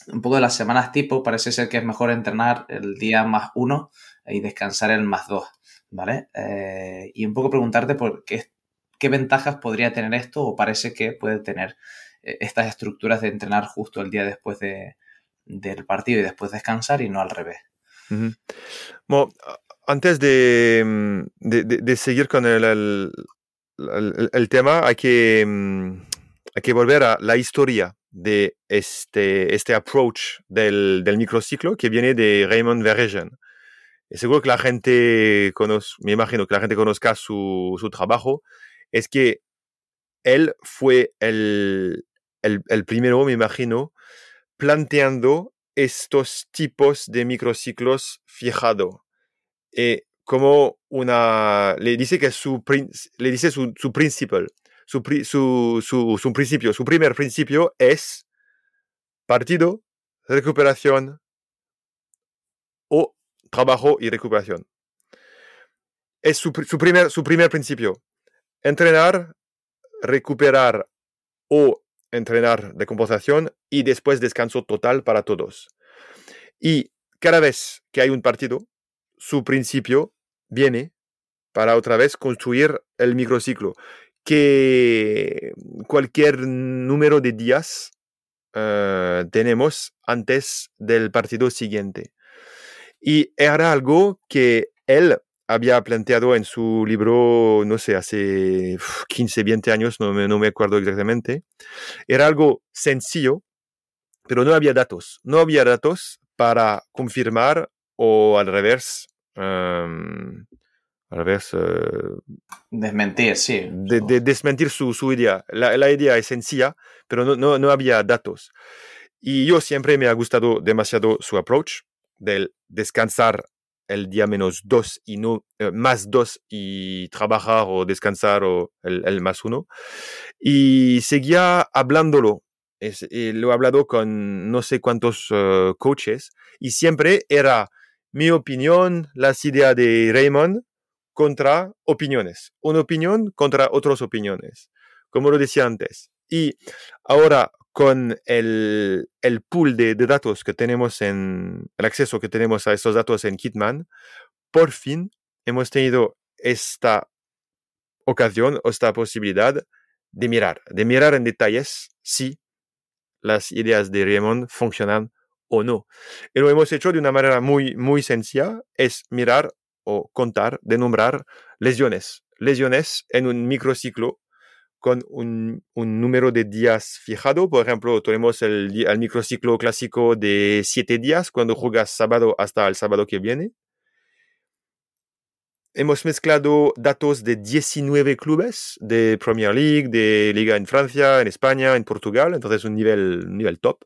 un poco de las semanas tipo. Parece ser que es mejor entrenar el día más uno y descansar el más dos. ¿Vale? Eh, y un poco preguntarte por qué, qué ventajas podría tener esto o parece que puede tener eh, estas estructuras de entrenar justo el día después de, del partido y después descansar y no al revés. bueno, antes de, de, seguir con el, el, el, tema, hay que, mm, hay que volver a la historia de este, este approach del, del microciclo que viene de Raymond Verhegen seguro que la gente conoce, me imagino que la gente conozca su, su trabajo, es que él fue el, el, primero, me imagino, planteando estos tipos de microciclos fijados. Eh, como una, le dice que su, le dice su, su principio, su, su, su, principio, su primer principio es partido, recuperación trabajo y recuperación. Es su, primer, su primer principio. Entrenar, recuperar o entrenar de compensación y después descanso total para todos. Y cada vez que hay un partido, su principio viene para otra vez construir el microciclo, que cualquier número de días eh, tenemos antes del partido siguiente. Y era algo que él había planteado en su libro, no sé, hace 15, 20 años, no me, no me acuerdo exactamente. Era algo sencillo, pero no había datos. No había datos para confirmar o al revés. Um, al revés. Uh, desmentir, sí. De, de desmentir su, su idea. La, la, idea es sencilla, pero no, no, no había datos. Y yo siempre me ha gustado demasiado su approach del descansar el día menos dos y no eh, más dos y trabajar o descansar o el, más uno. Y seguía hablándolo. lo he hablado con no sé cuántos eh, coaches y siempre era mi opinión, las ideas de Raymond contra opiniones. Una opinión contra otras opiniones, como lo decía antes. Y ahora con el, pool de, datos que tenemos en el acceso que tenemos a estos datos en Kitman, por fin hemos tenido esta ocasión o esta posibilidad de mirar, de mirar en detalles si las ideas de Raymond funcionan o no. Y lo hemos hecho de una manera muy, muy sencilla, es mirar o contar, de nombrar lesiones. Lesiones en un microciclo con un, número de días fijado. Por ejemplo, tenemos el, microciclo clásico de siete días cuando juegas sábado hasta el sábado que viene. Hemos mezclado datos de 19 clubes de Premier League, de Liga en Francia, en España, en Portugal, entonces un nivel, nivel top.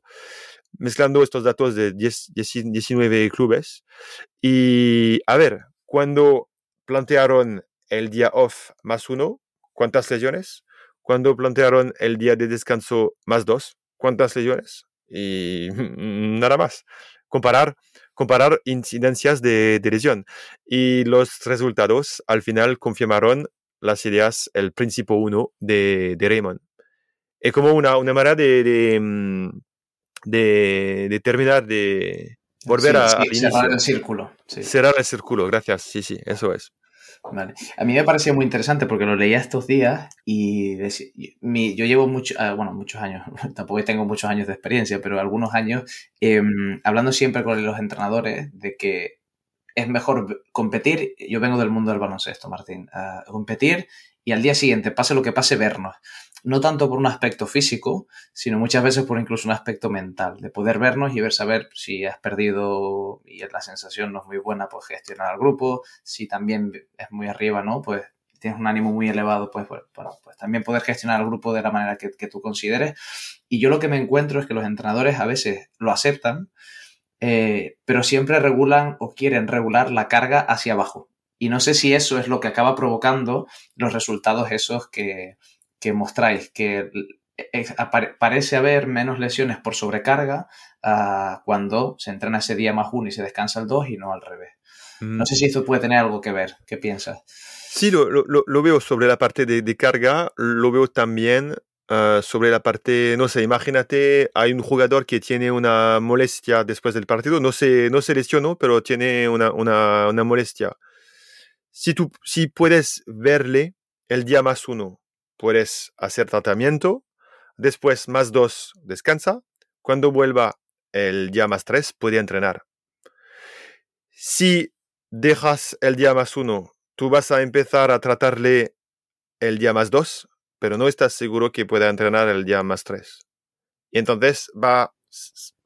Mezclando estos datos de 10, 19 clubes. Y a ver, cuando plantearon el día off más uno, ¿cuántas lesiones? Cuando plantearon el día de descanso más dos, ¿cuántas lesiones? Y (laughs) nada más. Comparar, comparar incidencias de, de lesión. Y los resultados al final confirmaron las ideas, el principio uno de, de Raymond. Es como una, una manera de, de, mm, de, terminar, de volver a, cerrar el círculo. Cerrar el círculo, gracias. Sí, sí, eso es. A mí me parecía muy interesante porque lo leía estos días y yo llevo mucho, ah, bueno, muchos años, (laughs) tampoco tengo muchos años de experiencia, pero algunos años em, hablando siempre con los entrenadores de que es mejor competir. Yo vengo del mundo del baloncesto, Martín. competir y al día siguiente, pase lo que pase, vernos no tanto por un aspecto físico, sino muchas veces por incluso un aspecto mental, de poder vernos y ver saber si has perdido y la sensación no es muy buena, pues gestionar al grupo, si también es muy arriba, ¿no? Pues tienes un ánimo muy elevado, pues, pues, pues también poder gestionar al grupo de la manera que, tú consideres. Y yo lo que me encuentro es que los entrenadores a veces lo aceptan, eh, pero siempre regulan o quieren regular la carga hacia abajo. Y no sé si eso es lo que acaba provocando los resultados esos que, que mostráis que parece haber menos lesiones por sobrecarga uh, cuando se entrena ese día más uno y se descansa el 2 y no al revés. No mm. sé si esto puede tener algo que ver. ¿Qué piensas? Sí, lo, lo, lo veo sobre la parte de, de carga, lo veo también uh, sobre la parte, no sé, imagínate, hay un jugador que tiene una molestia después del partido, no se, no se lesionó, pero tiene una, una, una molestia. Si, tú, si puedes verle el día más uno puedes hacer tratamiento, después más dos, descansa, cuando vuelva el día más tres, puede entrenar. Si dejas el día más uno, tú vas a empezar a tratarle el día más dos, pero no estás seguro que pueda entrenar el día más tres. Y entonces va...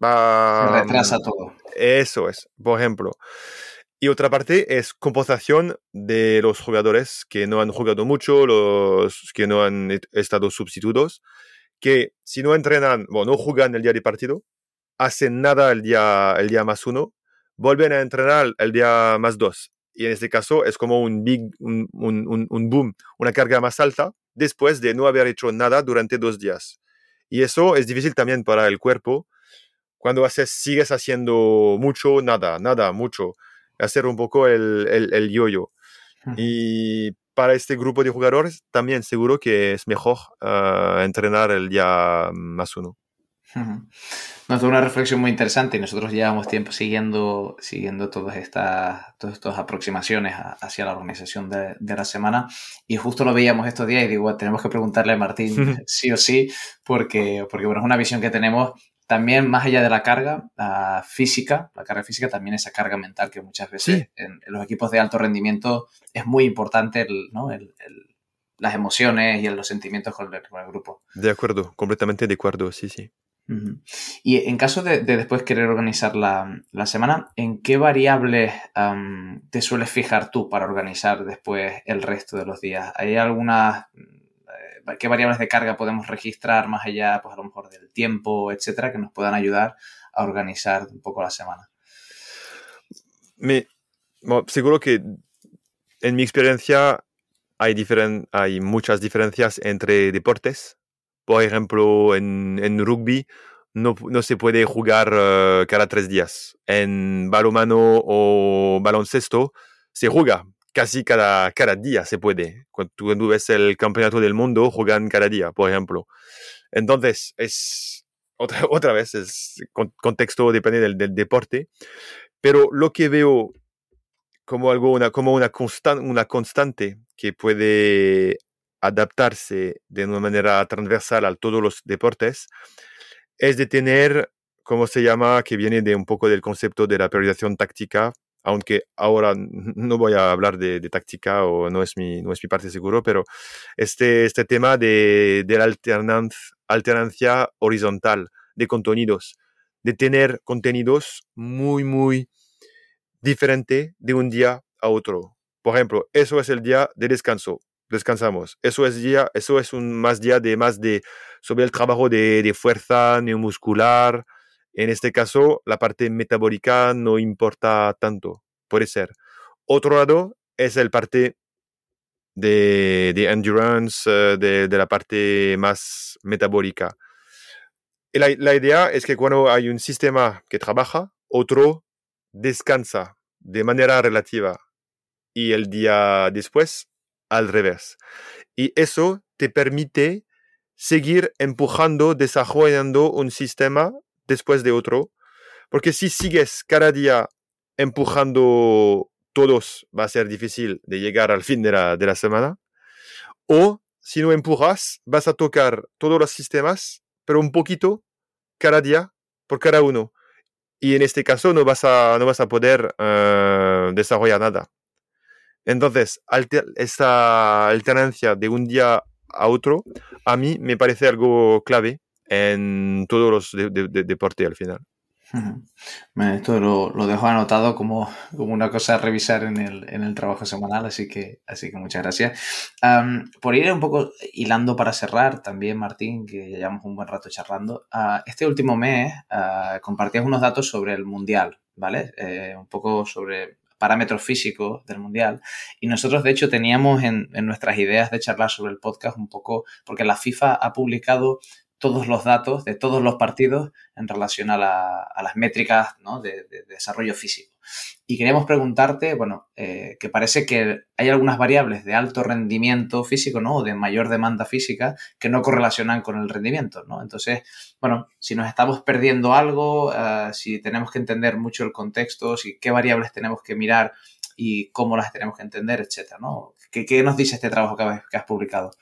va Se retrasa todo. Eso es. Por ejemplo, y otra parte es compensación de los jugadores que no han jugado mucho, los que no han estado sustitutos, que si no entrenan, bueno, no juegan el día de partido, hacen nada el día, el día más uno, vuelven a entrenar el día más dos. Y en este caso es como un big, un, un, un boom, una carga más alta después de no haber hecho nada durante dos días. Y eso es difícil también para el cuerpo. Cuando haces, sigues haciendo mucho, nada, nada, mucho hacer un poco el, el, el yo-yo. Y para este grupo de jugadores también seguro que es mejor uh, entrenar el día más uno. Nos da una reflexión muy interesante y nosotros llevamos tiempo siguiendo, siguiendo todas estas, todas estas aproximaciones hacia la organización de, de, la semana y justo lo veíamos estos días y digo, tenemos que preguntarle a Martín (laughs) sí o sí porque, porque bueno, es una visión que tenemos también más allá de la carga física, la carga física, también esa carga mental que muchas veces en, los equipos de alto rendimiento es muy importante las emociones y los sentimientos con el, grupo. De acuerdo, completamente de acuerdo, sí, sí. Y en caso de, después querer organizar la, semana, ¿en qué variables te sueles fijar tú para organizar después el resto de los días? ¿Hay algunas qué variables de carga podemos registrar más allá, pues a lo mejor del tiempo, etcétera, que nos puedan ayudar a organizar un poco la semana. Me, seguro que en mi experiencia hay, hay muchas diferencias entre deportes. Por ejemplo, en, rugby no, se puede jugar eh, cada tres días. En balonmano o baloncesto se juega casi cada, cada día se puede. Cuando tú ves el campeonato del mundo, juegan cada día, por ejemplo. Entonces, es otra, (laughs) otra vez, es contexto depende del, del, deporte. Pero lo que veo como algo, una, como una, constan, una constante que puede adaptarse de una manera transversal a todos los deportes, es de tener, como se llama, que viene de un poco del concepto de la periodización táctica, aunque ahora no voy a hablar de, táctica o no es, mi, no es mi parte seguro, pero este, este tema de, de la alternancia horizontal de contenidos, de tener contenidos muy, muy diferentes de un día a otro. Por ejemplo, eso es el día de descanso, descansamos. Eso es día, eso es un más día de más de sobre el trabajo de, de fuerza neuromuscular, en este caso, la parte metabólica no importa tanto, puede ser. Otro lado es el parte de, de endurance, eh, de, la parte más metabólica. la, la idea es que cuando hay un sistema que trabaja, otro descansa de manera relativa y el día después al revés. Y eso te permite seguir empujando, desarrollando un sistema después de otro, porque si sigues cada día empujando todos, va a ser difícil de llegar al fin de la, de la semana, o si no empujas, vas a tocar todos los sistemas, pero un poquito cada día por cada uno. Y en este caso no vas a, no vas a poder uh, desarrollar nada. Entonces, alter, esta alternancia de un día a otro, a mí me parece algo clave en todos los de, de, deportes al final. Esto lo, lo, dejo anotado como, como, una cosa a revisar en el, en el, trabajo semanal, así que, así que muchas gracias. Um, por ir un poco hilando para cerrar, también Martín, que ya llevamos un buen rato charlando, uh, este último mes uh, compartías unos datos sobre el Mundial, ¿vale? Eh, un poco sobre parámetros físicos del Mundial. Y nosotros, de hecho, teníamos en, en nuestras ideas de charlar sobre el podcast un poco, porque la FIFA ha publicado todos los datos de todos los partidos en relación a, la, a las métricas ¿no? de, de, desarrollo físico. Y queríamos preguntarte, bueno, eh, que parece que hay algunas variables de alto rendimiento físico, ¿no? O de mayor demanda física que no correlacionan con el rendimiento, ¿no? Entonces, bueno, si nos estamos perdiendo algo, uh, si tenemos que entender mucho el contexto, si qué variables tenemos que mirar y cómo las tenemos que entender, etcétera, ¿no? ¿Qué, qué nos dice este trabajo que has publicado?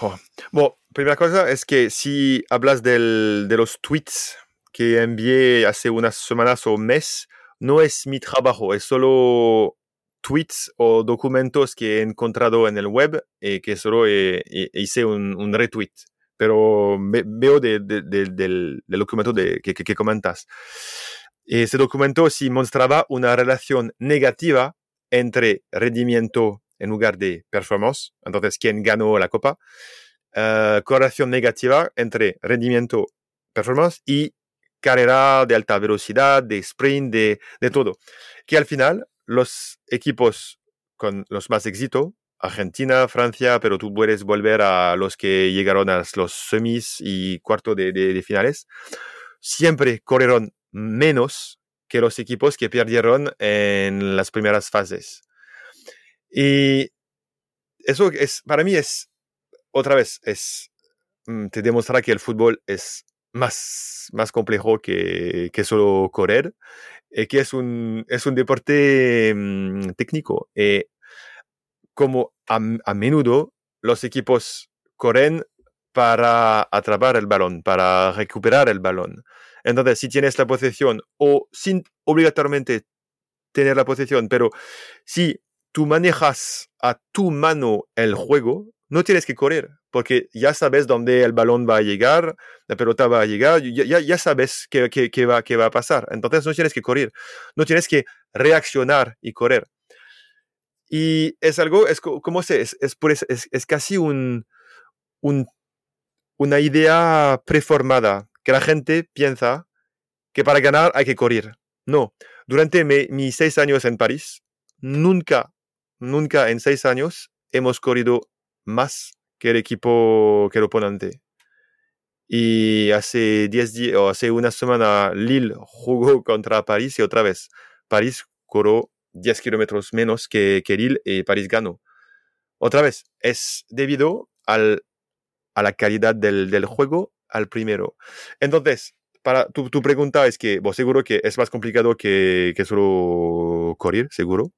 Oh. Bueno, primera cosa es que si hablas del, de los tweets que envié hace unas semanas o mes, no es mi trabajo, es solo tweets o documentos que he encontrado en el web y que solo he, he, hice un, un, retweet. Pero veo de, de, de, del, documento que, comentas. Ese documento sí mostraba una relación negativa entre rendimiento en lugar de performance, entonces quién ganó la copa, uh, correlación negativa entre rendimiento, performance y carrera de alta velocidad, de sprint, de, de todo. Que al final los equipos con los más éxito, Argentina, Francia, pero tú puedes volver a los que llegaron a los semis y cuarto de, de, de finales, siempre corrieron menos que los equipos que perdieron en las primeras fases. Y eso es, para mí es, otra vez, es, mm, te demuestra que el fútbol es más, más complejo que, que solo correr, eh, que es un, es un deporte mm, técnico. Eh, como a, a, menudo los equipos corren para atrapar el balón, para recuperar el balón. Entonces, si tienes la posesión o sin obligatoriamente tener la posesión, pero si tú manejas a tu mano el juego, no tienes que correr, porque ya sabes dónde el balón va a llegar, la pelota va a llegar, ya, ya sabes qué, qué, qué, va, qué va a pasar. Entonces no tienes que correr, no tienes que reaccionar y correr. Y es algo, es como se, es, es, es, es casi un, un, una idea preformada, que la gente piensa que para ganar hay que correr. No, durante mi, mis seis años en París, nunca nunca en seis años hemos corrido más que el equipo que el oponente. Y hace diez días o hace una semana Lille jugó contra París y otra vez París corrió 10 kilómetros menos que, Lille y París ganó. Otra vez, es debido al, a la calidad del, del juego al primero. Entonces, para tu, tu pregunta es que, vos seguro que es más complicado que, que solo correr, seguro.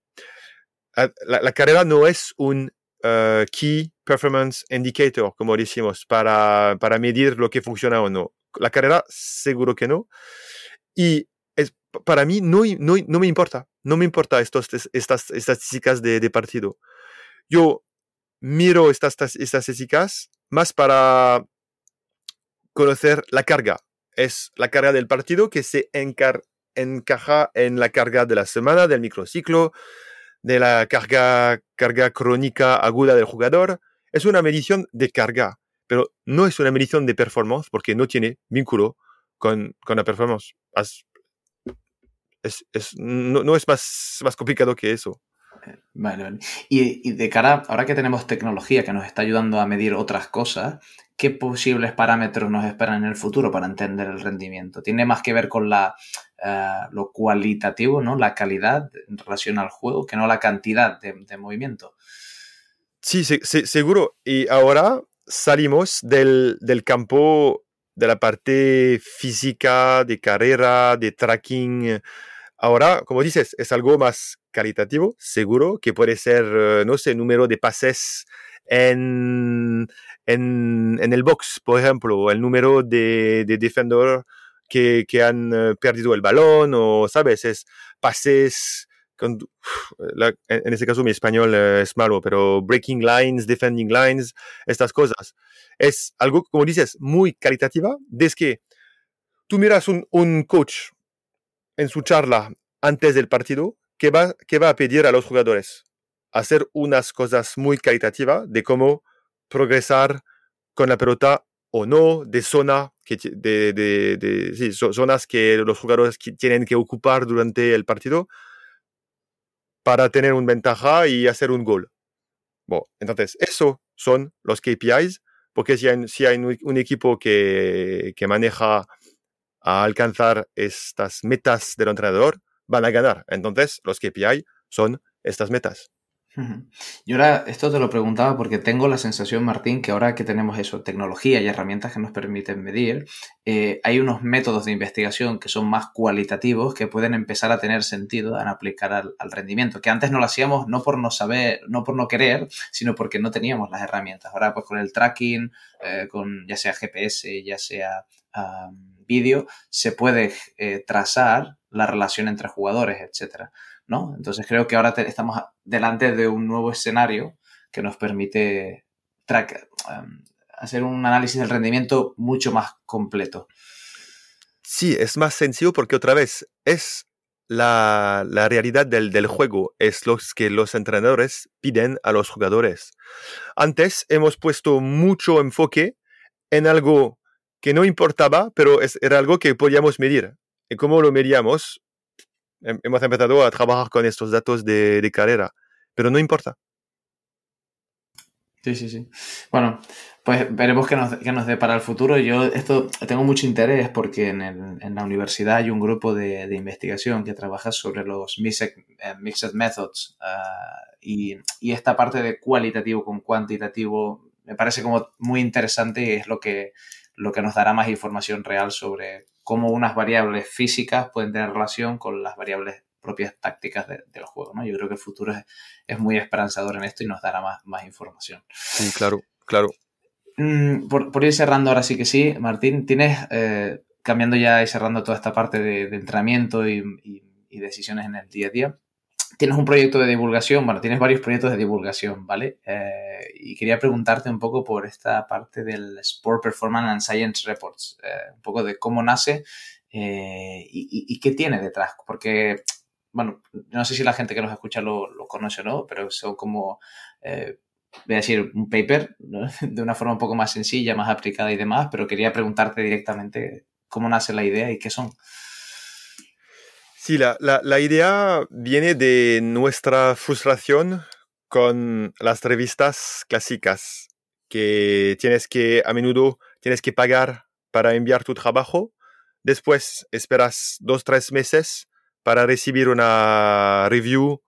Ah, la, carrera no es un uh, key performance indicator, como decimos, para, para medir lo que funciona o no. La carrera seguro que no. Y es, para mí no, no, no, me importa, no me importa estos, estas estadísticas de, de partido. Yo miro estas, estas estadísticas más para conocer la carga. Es la carga del partido que se encaja en la carga de la semana, del microciclo, de la carga, carga crónica aguda del jugador. Es una medición de carga, pero no es una medición de performance porque no tiene vínculo con, con la performance. Es, es, no, es más, más complicado que eso. Vale, vale. Y, y, de cara, ahora que tenemos tecnología que nos está ayudando a medir otras cosas, ¿qué posibles parámetros nos esperan en el futuro para entender el rendimiento? ¿Tiene más que ver con la, uh, lo cualitativo, ¿no? la calidad en relación al juego, que no la cantidad de, de movimiento? Sí, se, se, seguro. Y ahora salimos del, del campo de la parte física, de carrera, de tracking. Ahora, como dices, es algo más caritativo, seguro, que puede ser, eh, no sé, número de pases en, en, en el box, por ejemplo, el número de, de defender que, que, han eh, perdido el balón, o, ¿sabes? Es pases, con, la, en ese caso mi español eh, es malo, pero breaking lines, defending lines, estas cosas. Es algo, como dices, muy caritativa, desde que tú miras un, un coach en su charla antes del partido, ¿qué va, qué va a pedir a los jugadores? Hacer unas cosas muy caritativas de cómo progresar con la pelota o no, de zona, que, de, zonas que los jugadores tienen que ocupar durante el partido para tener una ventaja y hacer un gol. Bueno, entonces, eso son los KPIs, porque si hay, si hay un equipo que, que maneja a alcanzar estas metas del entrenador, van a ganar. Entonces, los KPI son estas metas. Y ahora esto te lo preguntaba porque tengo la sensación, Martín, que ahora que tenemos eso, tecnología y herramientas que nos permiten medir, eh, hay unos métodos de investigación que son más cualitativos que pueden empezar a tener sentido en aplicar al, rendimiento, que antes no lo hacíamos no por no saber, no por no querer, sino porque no teníamos las herramientas. Ahora pues con el tracking, eh, con ya sea GPS, ya sea vídeo, se puede eh, trazar la relación entre jugadores, etcétera. ¿no? Entonces creo que ahora te, estamos delante de un nuevo escenario que nos permite track, um, hacer un análisis del rendimiento mucho más completo. Sí, es más sencillo porque otra vez es la, la realidad del, del, juego, es lo que los entrenadores piden a los jugadores. Antes hemos puesto mucho enfoque en algo que no importaba, pero es, era algo que podíamos medir. ¿Y cómo lo medíamos? Hemos empezado a trabajar con estos datos de, de carrera, pero no importa. Sí, sí, sí. Bueno, pues veremos qué nos, qué nos el futuro. Yo esto tengo mucho interés porque en, el, en la universidad hay un grupo de, de, investigación que trabaja sobre los mixed, uh, mixed methods uh, y, y, esta parte de cualitativo con cuantitativo me parece como muy interesante y es lo que, lo que nos dará más información real sobre cómo unas variables físicas pueden tener relación con las variables propias tácticas de, de los juegos. ¿no? Yo creo que el futuro es, es, muy esperanzador en esto y nos dará más, más información. Sí, claro, claro. Mm, por, por, ir cerrando ahora sí que sí, Martín, tienes, eh, cambiando ya y cerrando toda esta parte de, de entrenamiento y, y, y, decisiones en el día a día, tienes un proyecto de divulgación, bueno, tienes varios proyectos de divulgación, ¿vale? Eh, y quería preguntarte un poco por esta parte del Sport Performance and Science Reports, eh, un poco de cómo nace eh, y, qué tiene detrás, porque, bueno, no sé si la gente que nos escucha lo, conoce o no, pero son como, eh, voy a decir, un paper, (laughs) de una forma un poco más sencilla, más aplicada y demás, pero quería preguntarte directamente cómo nace la idea y qué son. Sí, la, la, idea viene de nuestra frustración con las revistas clásicas, que tienes que, a menudo, tienes que pagar para enviar tu trabajo, después esperas dos, tres meses para recibir una review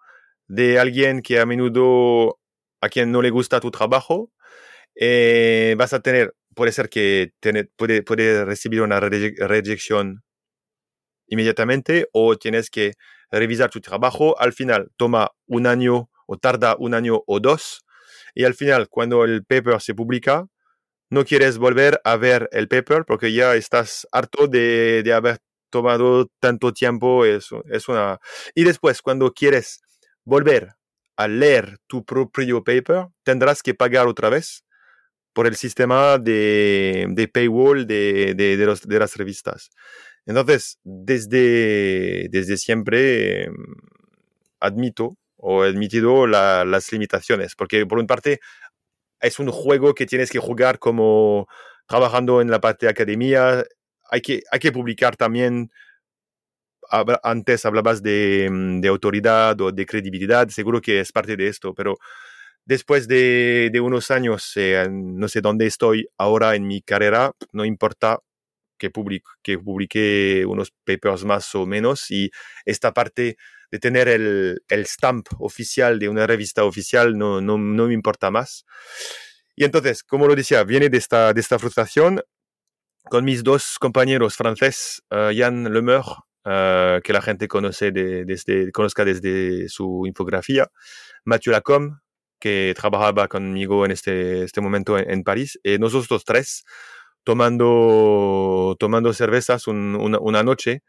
de alguien que a menudo a quien no le gusta tu trabajo, eh, vas a tener, puede ser que tiene, puede, puede recibir una rejección inmediatamente o tienes que revisar tu trabajo. Al final toma un año o tarda un año o dos. Y al final cuando el paper se publica no quieres volver a ver el paper porque ya estás harto de, de haber tomado tanto tiempo, es, es una... Y después, cuando quieres volver a leer tu propio paper, tendrás que pagar otra vez por el sistema de, de paywall de, de, de, los, de, las revistas. Entonces, desde, desde siempre em, admito o he admitido la, las limitaciones, porque por una parte es un juego que tienes que jugar como trabajando en la parte de academia, hay que, hay que publicar también antes hablabas de, mm, de, autoridad o de credibilidad, seguro que es parte de esto, pero después de, unos años, eh, no sé dónde estoy ahora en mi carrera, no importa que publique, que publique unos papers más o menos y esta parte de tener el, el stamp oficial de una revista oficial no, no, no, me importa más. Y entonces, como lo decía, viene de esta, frustración con mis dos compañeros franceses, uh, Jan Lemeur uh, que la gente conoce conozca desde su infografía, Mathieu Lacombe, que trabajaba conmigo en este, este momento en, en París, y nosotros tres tomando, tomando cervezas un, una, una, noche,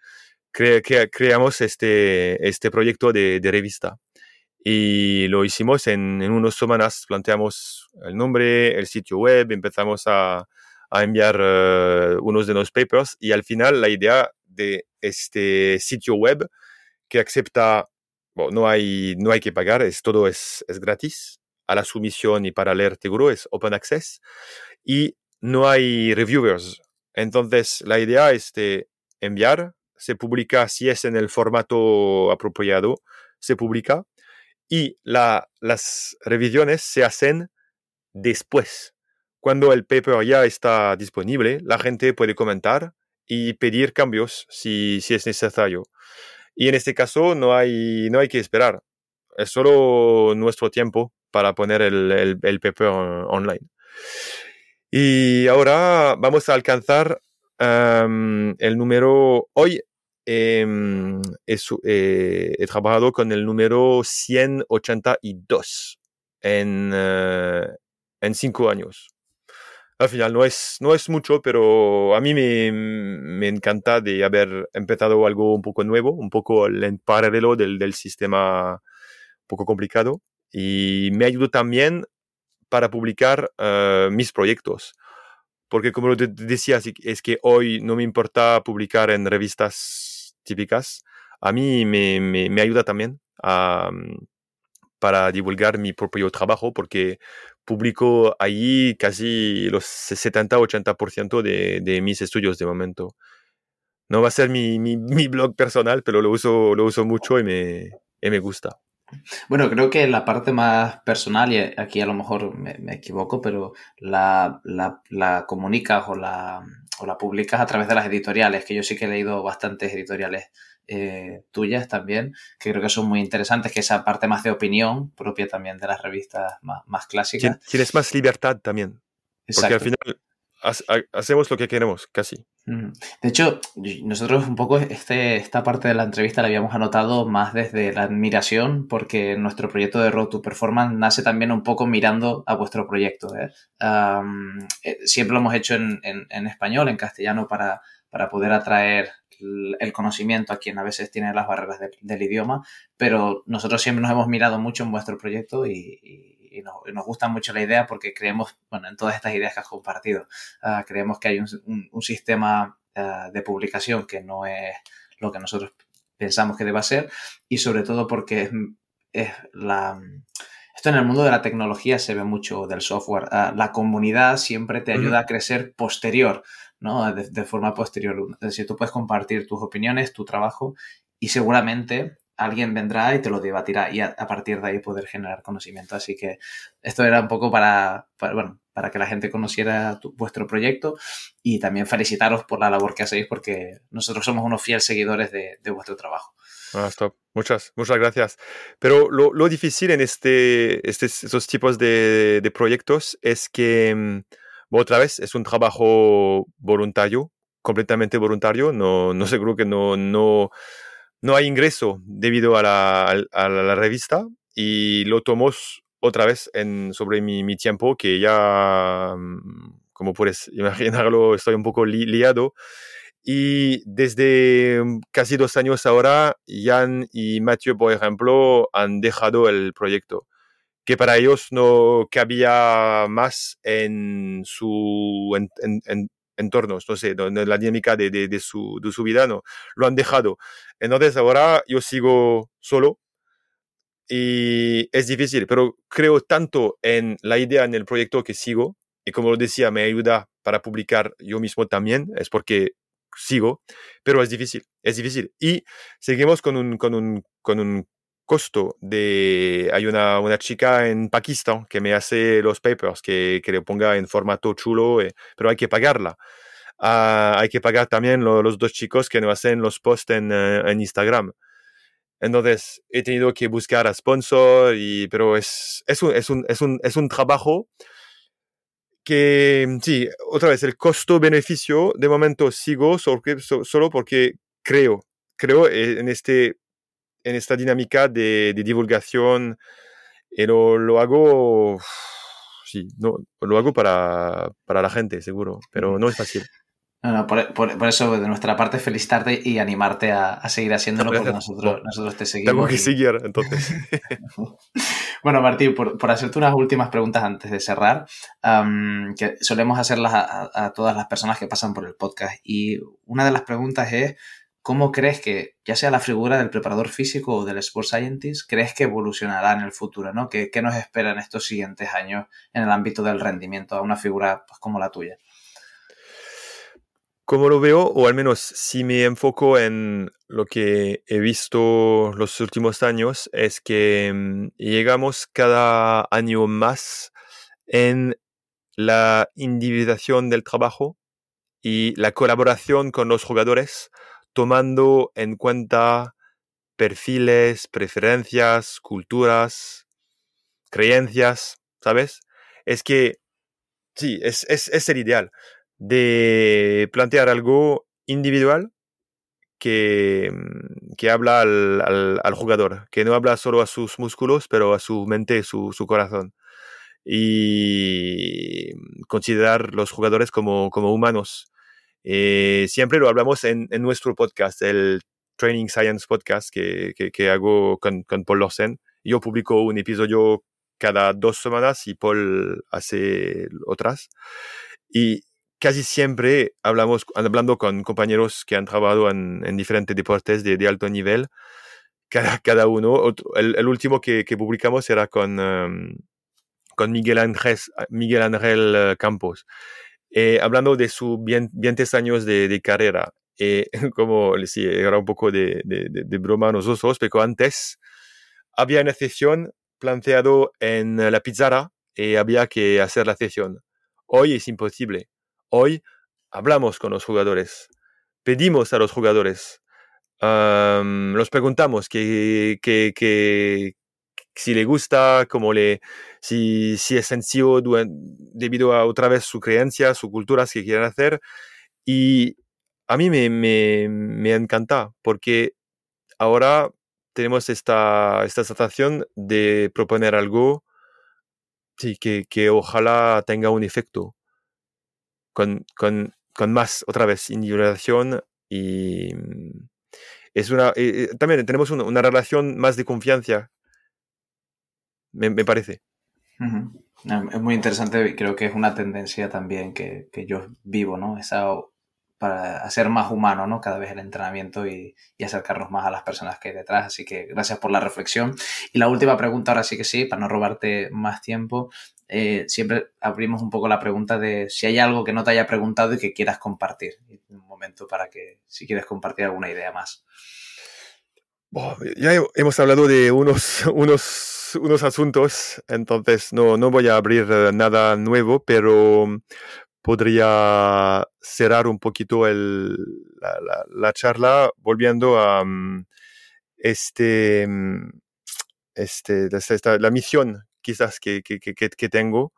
cre, cre, creamos este, este proyecto de, de, revista. Y lo hicimos en, en unas semanas, planteamos el nombre, el sitio web, empezamos a, a enviar uh, unos de los papers y al final la idea de este sitio web que acepta, bueno, no, hay, no hay que pagar, es, todo es, es gratis a la sumisión y para leer seguro es open access y no hay reviewers. Entonces la idea es de enviar, se publica si es en el formato apropiado, se publica y la, las revisiones se hacen después. Cuando el paper ya está disponible, la gente puede comentar y pedir cambios si, si es necesario. Y en este caso no hay, no hay que esperar. Es solo nuestro tiempo para poner el, el, el paper online. Y ahora vamos a alcanzar um, el número, hoy eh, eh, he trabajado con el número 182 en, uh, en cinco años al final no es, no es mucho, pero a mí me, me, encanta de haber empezado algo un poco nuevo, un poco en paralelo del, del sistema poco complicado. Y me ayudó también para publicar uh, mis proyectos. Porque como te decía, es que hoy no me importa publicar en revistas típicas. A mí me, me, ayuda también para divulgar mi propio trabajo, porque publico ahí casi los 70-80% de, de mis estudios de momento. No va a ser mi, mi, (laughs) mi, blog personal, pero lo uso, lo uso mucho y me, y me gusta. Bueno, creo que la parte más personal, y aquí a lo mejor me, me equivoco, pero la, la, la comunicas o la, o la publicas a través de las editoriales, que yo sí que he leído bastantes editoriales eh, tuyas también, que creo que son muy interesantes, que esa parte más de opinión propia también de las revistas más, más clásicas. Tienes más libertad también. Exacto. Porque al final hacemos lo que queremos, casi. De hecho, nosotros un poco este, esta parte de la entrevista la habíamos anotado más desde la admiración, porque nuestro proyecto de Road to Performance nace también un poco mirando a vuestro proyecto. ¿eh? Um, siempre lo hemos hecho en, en, en español, en castellano, para, para poder atraer el conocimiento a quien a veces tiene las barreras de, del idioma, pero nosotros siempre nos hemos mirado mucho en vuestro proyecto y, y, y, nos, y, nos, gusta mucho la idea porque creemos, bueno, en todas estas ideas que has compartido, uh, creemos que hay un, un, un sistema uh, de publicación que no es lo que nosotros pensamos que deba ser y sobre todo porque es, es la... Esto en el mundo de la tecnología se ve mucho del software. Uh, la comunidad siempre te ayuda a crecer posterior ¿no? De, de, forma posterior. Es decir, tú puedes compartir tus opiniones, tu trabajo y seguramente alguien vendrá y te lo debatirá y a, partir de ahí poder generar conocimiento. Así que esto era un poco para, bueno, para que la gente conociera vuestro proyecto y también felicitaros por la labor que hacéis porque nosotros somos unos fieles seguidores de, vuestro trabajo. Ah. Muchas, muchas gracias. Pero lo, difícil en este, este, estos tipos de, proyectos es que mm, otra vez es un trabajo voluntario, completamente voluntario. No, no seguro que no, no hay ingreso debido a la, revista y lo tomamos otra vez en, sobre mi, tiempo que ya, mm, como puedes (laughs) imaginarlo, estoy un poco li, liado. Y desde mm, casi dos años ahora, Jan y Mathieu, por ejemplo, han dejado el proyecto, que para ellos no cabía más en su entorno, no sé, en la dinámica de, de, su, de su vida, no, lo han dejado. Entonces ahora yo sigo solo y es difícil, pero creo tanto en la idea, en el proyecto que sigo, y como lo decía, me ayuda para publicar yo mismo también, es porque sigo, pero es difícil, es difícil. Y seguimos con un, con un, con un costo de... Hay una, una chica en Pakistán que me hace los papers, que, que le ponga en formato chulo, eh, pero hay que pagarla. Ah, hay que pagar también los dos chicos que nos hacen los posts en, eh, en, Instagram. Entonces, he tenido que buscar a sponsor, y, pero es, es, un, es, un, es, un, es un trabajo que, sí, otra vez, el costo-beneficio, de momento sigo solo porque creo, creo en, este, en esta dinámica de, divulgación y lo, lo, hago, (sighs) sí, no, lo hago para, para la gente, seguro, pero no es fácil. No, por, por, eso de nuestra parte felicitarte y animarte a, a seguir haciéndolo porque nosotros, nosotros te seguimos. Tengo que seguir entonces. (laughs) bueno, Martín, por, por, hacerte unas últimas preguntas antes de cerrar, que solemos hacerlas a, a, todas las personas que pasan por el podcast. Y una de las preguntas es, ¿cómo crees que, ya sea la figura del preparador físico o del Sports Scientist, crees que evolucionará en el futuro? ¿no? ¿Qué, ¿Qué, nos espera en estos siguientes años en el ámbito del rendimiento a una figura pues, como la tuya? como lo veo, o al menos si me enfoco en lo que he visto los últimos años, es que mm, llegamos cada año más en la individualización del trabajo y la colaboración con los jugadores, tomando en cuenta perfiles, preferencias, culturas, creencias, ¿sabes? Es que, sí, es, es, el ideal de plantear algo individual que, mm, que habla al, al, al, jugador, que no habla solo a sus músculos, pero a su mente, su, su corazón. Y considerar los jugadores como, como humanos. Eh, siempre lo hablamos en, en, nuestro podcast, el Training Science Podcast que, que, que hago con, con Paul Lorsen. Yo publico un episodio cada dos semanas y Paul hace otras. Y casi siempre hablamos, hablando con compañeros que han trabajado en, en diferentes deportes de, de, alto nivel, cada, cada uno. el, el, último que, que, publicamos era con, um, con Miguel, Ángel, Miguel Ángel eh, Campos, eh, hablando de sus 20 años de, de carrera. Eh, (laughs) como sí, era un poco de, de, de, broma nosotros, pero antes había una sesión planteado en la pizarra y había que hacer la sesión. Hoy es imposible Hoy hablamos con los jugadores, pedimos a los jugadores, um, los preguntamos que, que, que, si le gusta, cómo le, si, si es sencillo debido a otra vez su creencia, su cultura, que quieren hacer. Y a mí me, me, me encanta porque ahora tenemos esta, esta sensación de proponer algo sí, que, que ojalá tenga un efecto con, con, con más, otra vez, individualización y mm, es una, eh, también tenemos una, una, relación más de confianza, me, me parece. Uh -huh. Es muy interesante, creo que es una tendencia también que, que yo vivo, ¿no? Esa para hacer más humano, ¿no? Cada vez el entrenamiento y, y, acercarnos más a las personas que hay detrás. Así que gracias por la reflexión. Y la última pregunta, ahora sí que sí, para no robarte más tiempo, eh, siempre abrimos un poco la pregunta de si hay algo que no te haya preguntado y que quieras compartir. Un momento para que, si quieres compartir alguna idea más. Ya hemos hablado de unos, (laughs) unos, unos asuntos, entonces no, no voy a abrir eh, nada nuevo, pero podría cerrar un poquito el, la, la, la, charla volviendo a um, este, mm, este, la misión quizás que, que, que, tengo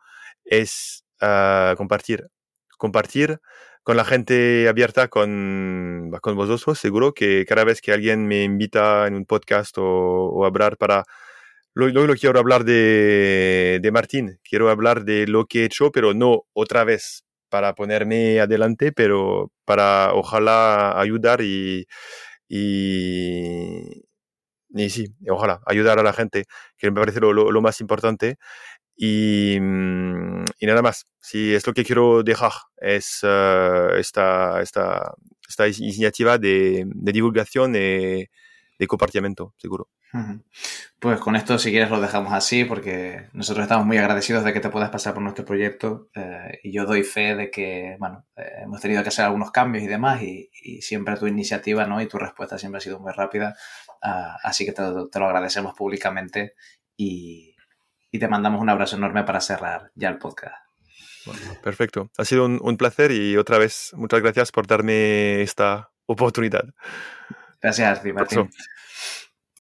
es uh, compartir, compartir con la gente abierta, con, con vosotros, seguro que cada vez que alguien me invita en un podcast o, o hablar para... Lo, lo, lo, quiero hablar de, de Martín, quiero hablar de lo que he hecho, pero no otra vez para ponerme adelante, pero para ojalá ayudar y, y, y sí, ojalá ayudar a la gente, que me parece lo, lo, más importante. Y, mm, y, nada más, si es lo que quiero dejar, es uh, esta, esta, esta iniciativa de, de divulgación y de compartimiento, seguro. Pues con esto, si quieres, lo dejamos así, porque nosotros estamos muy agradecidos de que te puedas pasar por nuestro proyecto eh, y yo doy fe de que, bueno, eh, hemos tenido que hacer algunos cambios y demás y, siempre tu iniciativa ¿no? y tu respuesta siempre ha sido muy rápida, ah, así que te, lo agradecemos públicamente y, y, te mandamos un abrazo enorme para cerrar ya el podcast. perfecto, ha sido un, un placer y otra vez muchas gracias por darme esta oportunidad. Gracias, Martín.